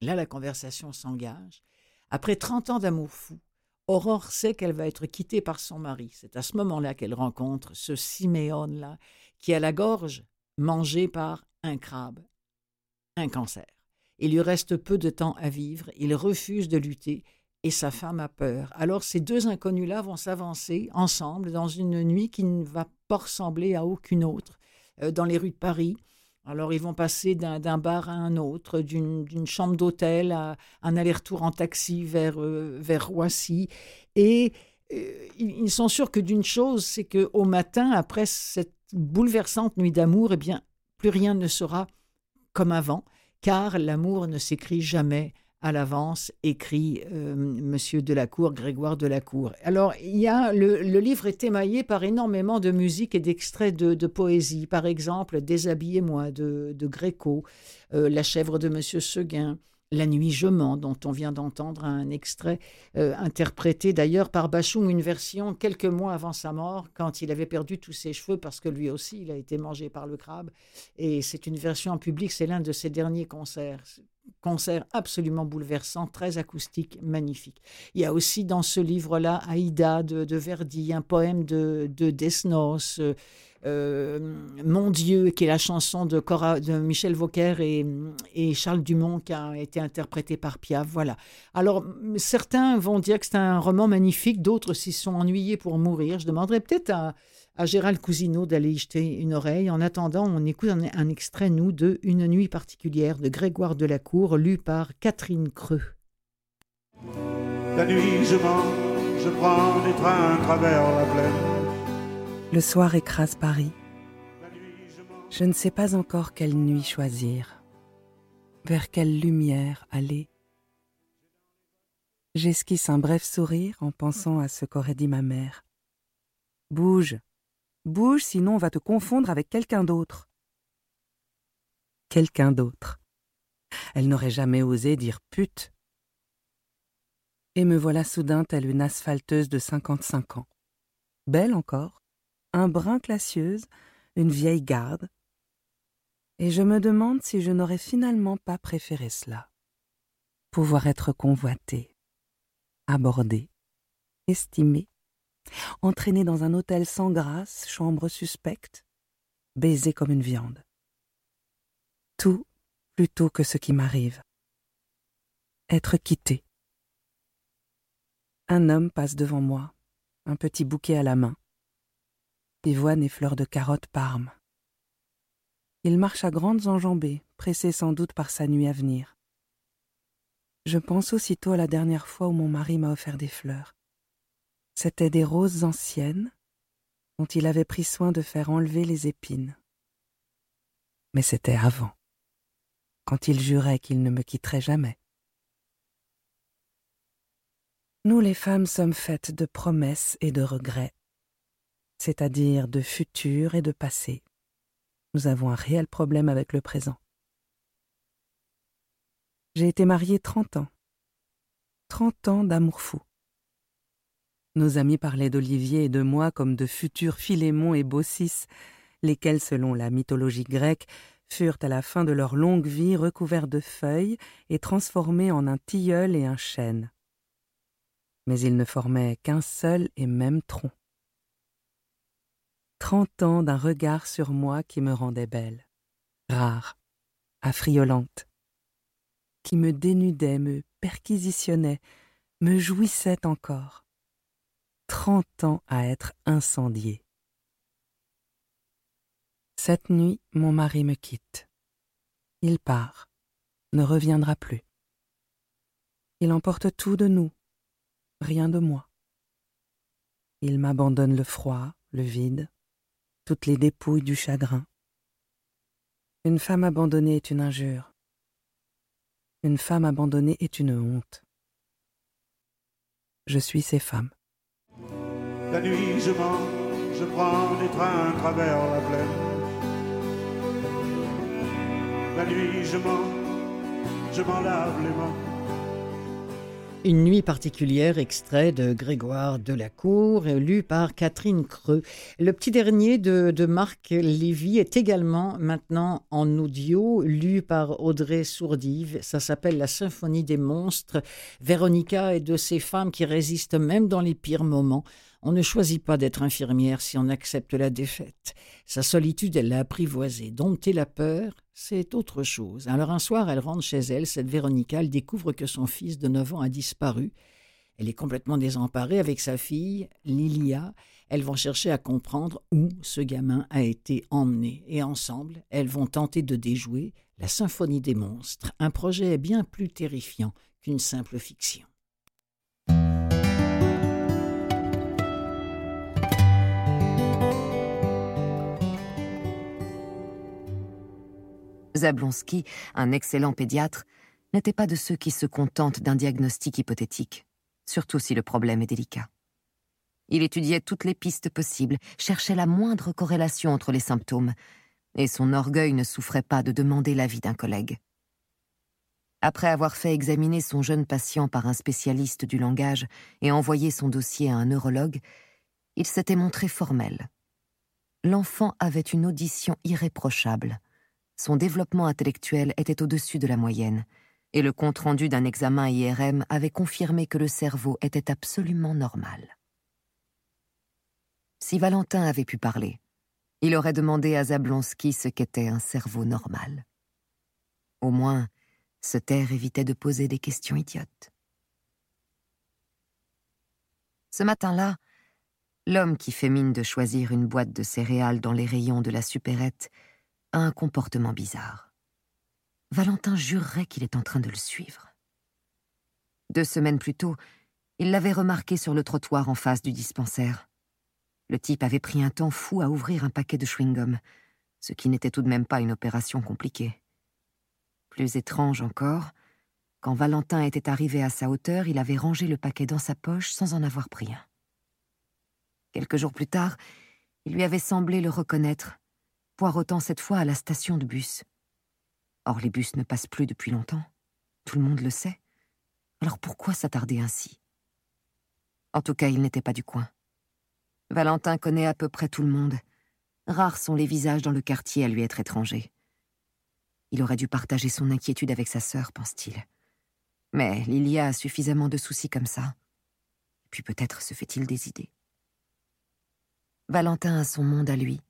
Là, la conversation s'engage. Après 30 ans d'amour fou, Aurore sait qu'elle va être quittée par son mari. C'est à ce moment-là qu'elle rencontre ce Siméone-là, qui a la gorge mangée par un crabe, un cancer. Il lui reste peu de temps à vivre, il refuse de lutter et sa femme a peur. Alors ces deux inconnus-là vont s'avancer ensemble dans une nuit qui ne va pas ressembler à aucune autre euh, dans les rues de Paris. Alors ils vont passer d'un bar à un autre, d'une chambre d'hôtel à un aller-retour en taxi vers, euh, vers Roissy. Et euh, ils ils sont sûrs que d'une chose, c'est qu'au matin, après cette bouleversante nuit d'amour, eh bien, plus rien ne sera comme avant, car l'amour ne s'écrit jamais à l'avance, écrit euh, Monsieur Delacour, Grégoire Delacour. Alors, il y a, le, livre est émaillé par énormément de musique et d'extraits de, poésie. Par exemple, Déshabillez-moi de, de Gréco, euh, La chèvre de Monsieur Seguin, la nuit je mens, dont on vient d'entendre un extrait euh, interprété d'ailleurs par Bachung, une version quelques mois avant sa mort, quand il avait perdu tous ses cheveux, parce que lui aussi, il a été mangé par le crabe. Et c'est une version en public, c'est l'un de ses derniers concerts. Concert absolument bouleversant, très acoustique, magnifique. Il y a aussi dans ce livre-là Aïda de, Verdi, un poème de, de Desnos. Euh, euh, Mon Dieu, qui est la chanson de, de Michel Vauquer et, Charles Dumont, qui a été interprétée par Piaf. Voilà. Alors, certains vont dire que c'est un roman magnifique, d'autres s'y sont ennuyés pour mourir. Je demanderais peut-être à, Gérald Cousineau d'aller y jeter une oreille. En attendant, on écoute un, extrait, nous, de Une nuit particulière de Grégoire Delacour, lu par Catherine Creux. La nuit, je mens, je prends des trains à travers la plaine. Le soir écrase Paris. Je ne sais pas encore quelle nuit choisir, vers quelle lumière aller. J'esquisse un bref sourire en pensant à ce qu'aurait dit ma mère. Bouge, bouge, sinon on va te confondre avec quelqu'un d'autre. Quelqu'un d'autre. Elle n'aurait jamais osé dire pute. Et me voilà soudain telle une asphalteuse de cinquante-cinq ans. Belle encore, un brin classieuse, une vieille garde. Et je me demande si je n'aurais finalement pas préféré cela. Pouvoir être convoité, abordé, estimé, entraîné dans un hôtel sans grâce, chambre suspecte, baisé comme une viande. Tout plutôt que ce qui m'arrive. Être quitté. Un homme passe devant moi, un petit bouquet à la main pivoine et fleurs de carotte parme. Il marche à grandes enjambées, pressé sans doute par sa nuit à venir. Je pense aussitôt à la dernière fois où mon mari m'a offert des fleurs. C'étaient des roses anciennes dont il avait pris soin de faire enlever les épines. Mais c'était avant, quand il jurait qu'il ne me quitterait jamais. Nous les femmes sommes faites de promesses et de regrets c'est-à-dire de futur et de passé. Nous avons un réel problème avec le présent. J'ai été mariée trente ans. Trente ans d'amour fou. Nos amis parlaient d'Olivier et de moi comme de futurs Philémon et Baucis, lesquels, selon la mythologie grecque, furent à la fin de leur longue vie recouverts de feuilles et transformés en un tilleul et un chêne. Mais ils ne formaient qu'un seul et même tronc trente ans d'un regard sur moi qui me rendait belle, rare, affriolante, qui me dénudait, me perquisitionnait, me jouissait encore. Trente ans à être incendié. Cette nuit, mon mari me quitte. Il part, ne reviendra plus. Il emporte tout de nous, rien de moi. Il m'abandonne le froid, le vide, toutes les dépouilles du chagrin. Une femme abandonnée est une injure. Une femme abandonnée est une honte. Je suis ces femmes. La nuit, je mens, je prends des trains à travers la plaine. La nuit, je mens, je m'en lave les mains. Une nuit particulière, extrait de Grégoire Delacour, lu par Catherine Creux. Le petit dernier de, Marc Lévy est également maintenant en audio, lu par Audrey Sourdive. Ça s'appelle La symphonie des monstres. Véronica est de ces femmes qui résistent même dans les pires moments. On ne choisit pas d'être infirmière si on accepte la défaite. Sa solitude, elle l'a apprivoisée. Dompter la peur, c'est autre chose. Alors un soir, elle rentre chez elle, cette Véronica, elle découvre que son fils de 9 ans a disparu. Elle est complètement désemparée avec sa fille, Lilia. Elles vont chercher à comprendre où ce gamin a été emmené. Et ensemble, elles vont tenter de déjouer la symphonie des monstres, un projet bien plus terrifiant qu'une simple fiction. Zablonski, un excellent pédiatre, n'était pas de ceux qui se contentent d'un diagnostic hypothétique, surtout si le problème est délicat. Il étudiait toutes les pistes possibles, cherchait la moindre corrélation entre les symptômes, et son orgueil ne souffrait pas de demander l'avis d'un collègue. Après avoir fait examiner son jeune patient par un spécialiste du langage et envoyé son dossier à un neurologue, il s'était montré formel. L'enfant avait une audition irréprochable. Son développement intellectuel était au-dessus de la moyenne, et le compte-rendu d'un examen IRM avait confirmé que le cerveau était absolument normal. Si Valentin avait pu parler, il aurait demandé à Zablonski ce qu'était un cerveau normal. Au moins, se taire évitait de poser des questions idiotes. Ce matin-là, l'homme qui fait mine de choisir une boîte de céréales dans les rayons de la supérette un comportement bizarre. Valentin jurerait qu'il est en train de le suivre. Deux semaines plus tôt, il l'avait remarqué sur le trottoir en face du dispensaire. Le type avait pris un temps fou à ouvrir un paquet de chewing-gum, ce qui n'était tout de même pas une opération compliquée. Plus étrange encore, quand Valentin était arrivé à sa hauteur, il avait rangé le paquet dans sa poche sans en avoir pris un. Quelques jours plus tard, il lui avait semblé le reconnaître, poireautant cette fois à la station de bus. Or les bus ne passent plus depuis longtemps, tout le monde le sait. Alors pourquoi s'attarder ainsi? En tout cas, il n'était pas du coin. Valentin connaît à peu près tout le monde. Rares sont les visages dans le quartier à lui être étrangers. Il aurait dû partager son inquiétude avec sa sœur, pense-t-il. Mais Lilia a suffisamment de soucis comme ça. Puis peut-être se fait-il des idées. Valentin a son monde à lui,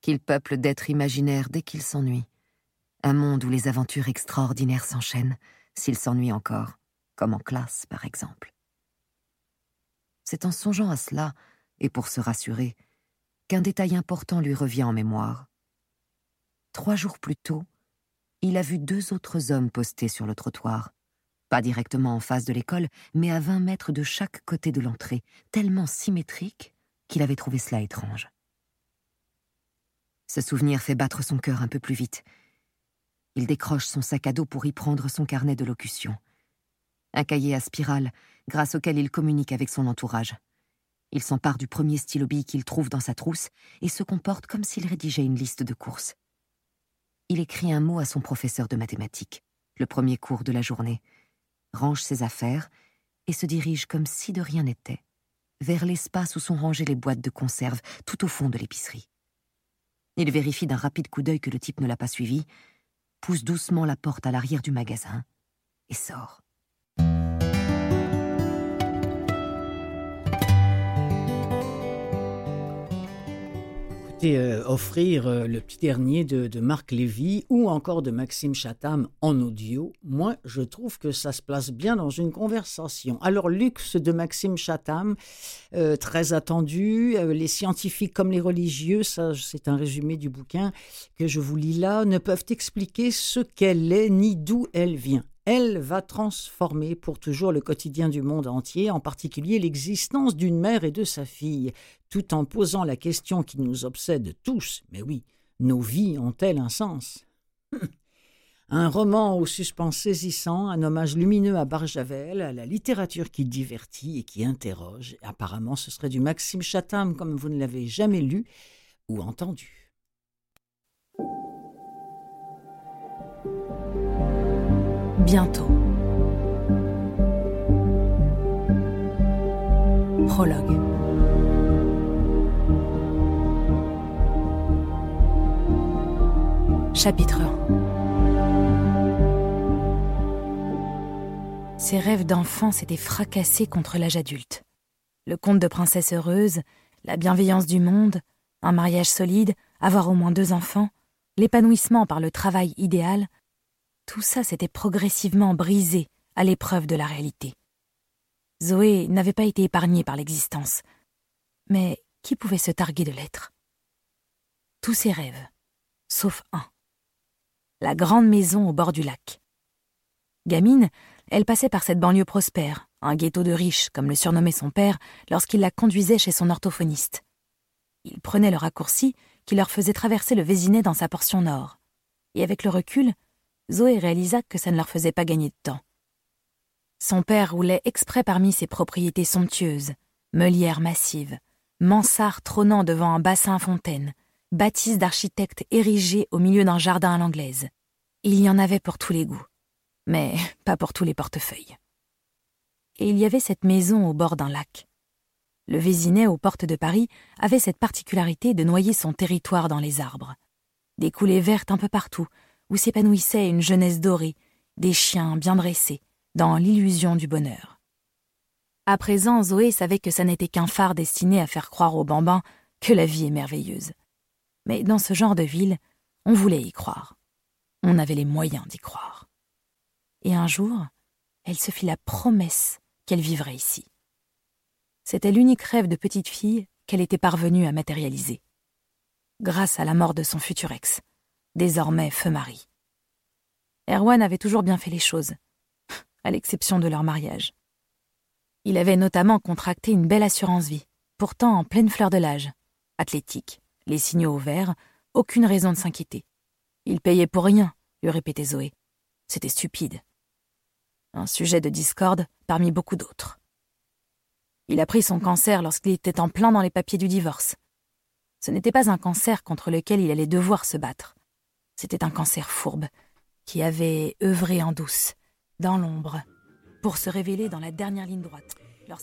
qu'il peuple d'êtres imaginaires dès qu'il s'ennuie. Un monde où les aventures extraordinaires s'enchaînent, s'il s'ennuie encore, comme en classe, par exemple. C'est en songeant à cela, et pour se rassurer, qu'un détail important lui revient en mémoire. Trois jours plus tôt, il a vu deux autres hommes postés sur le trottoir. Pas directement en face de l'école, mais à vingt mètres de chaque côté de l'entrée, tellement symétrique qu'il avait trouvé cela étrange. Ce souvenir fait battre son cœur un peu plus vite. Il décroche son sac à dos pour y prendre son carnet de locution. Un cahier à spirale, grâce auquel il communique avec son entourage. Il s'empare du premier stylo bille qu'il trouve dans sa trousse et se comporte comme s'il rédigeait une liste de courses il écrit un mot à son professeur de mathématiques, le premier cours de la journée, range ses affaires et se dirige comme si de rien n'était, vers l'espace où sont rangées les boîtes de conserve, tout au fond de l'épicerie. Il vérifie d'un rapide coup d'œil que le type ne l'a pas suivi, pousse doucement la porte à l'arrière du magasin et sort. Euh, offrir euh, le petit dernier de, Marc Lévy ou encore de Maxime Chatham en audio, moi, je trouve que ça se place bien dans une conversation. Alors, Luxe de Maxime Chatham, euh, très attendu. les scientifiques comme les religieux, ça, c'est un résumé du bouquin que je vous lis là, ne peuvent expliquer ce qu'elle est ni d'où elle vient elle va transformer pour toujours le quotidien du monde entier, en particulier l'existence d'une mère et de sa fille, tout en posant la question qui nous obsède tous, mais oui, nos vies ont-elles un sens? Un roman au suspens saisissant, un hommage lumineux à Barjavel, à la littérature qui divertit et qui interroge. Apparemment, ce serait du Maxime Chatham comme vous ne l'avez jamais lu ou entendu. Bientôt. Prologue. Chapitre 1 Ses rêves d'enfant s'étaient fracassés contre l'âge adulte. Le conte de princesse heureuse, la bienveillance du monde, un mariage solide, avoir au moins deux enfants, l'épanouissement par le travail idéal, tout ça s'était progressivement brisé à l'épreuve de la réalité. Zoé n'avait pas été épargnée par l'existence. Mais qui pouvait se targuer de l'être? Tous ses rêves, sauf un. La grande maison au bord du lac. Gamine, elle passait par cette banlieue prospère, un ghetto de riches, comme le surnommait son père, lorsqu'il la conduisait chez son orthophoniste. Il prenait le raccourci qui leur faisait traverser le Vésinet dans sa portion nord. Et avec le recul, Zoé réalisa que ça ne leur faisait pas gagner de temps. Son père roulait exprès parmi ses propriétés somptueuses, meulières massives, mansards trônant devant un bassin fontaine, bâtisses d'architectes érigées au milieu d'un jardin à l'anglaise. Il y en avait pour tous les goûts, mais pas pour tous les portefeuilles. Et il y avait cette maison au bord d'un lac. Le Vésinet aux portes de Paris avait cette particularité de noyer son territoire dans les arbres. Des coulées vertes un peu partout, où s'épanouissait une jeunesse dorée, des chiens bien dressés, dans l'illusion du bonheur. À présent, Zoé savait que ça n'était qu'un phare destiné à faire croire aux bambins que la vie est merveilleuse. Mais dans ce genre de ville, on voulait y croire. On avait les moyens d'y croire. Et un jour, elle se fit la promesse qu'elle vivrait ici. C'était l'unique rêve de petite fille qu'elle était parvenue à matérialiser. Grâce à la mort de son futur ex, désormais feu mari. Erwan avait toujours bien fait les choses à l'exception de leur mariage. Il avait notamment contracté une belle assurance vie, pourtant en pleine fleur de l'âge, athlétique, les signaux au vert, aucune raison de s'inquiéter. Il payait pour rien, lui répétait Zoé. C'était stupide. Un sujet de discorde parmi beaucoup d'autres. Il a pris son cancer lorsqu'il était en plein dans les papiers du divorce. Ce n'était pas un cancer contre lequel il allait devoir se battre. C'était un cancer fourbe, qui avait œuvré en douce, dans l'ombre, pour se révéler dans la dernière ligne droite.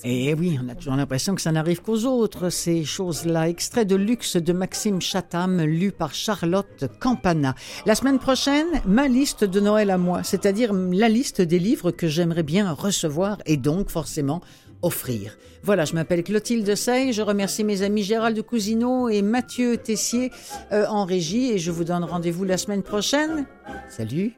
Et eh oui, on a toujours l'impression que ça n'arrive qu'aux autres, ces choses-là. Extrait de Luxe de Maxime Chatham, lu par Charlotte Campana. La semaine prochaine, ma liste de Noël à moi, c'est-à-dire la liste des livres que j'aimerais bien recevoir et donc forcément Voilà, je m'appelle Clotilde Sey, je remercie mes amis Gérald Cousineau et Mathieu Tessier euh, en régie et je vous donne rendez-vous la semaine prochaine. Salut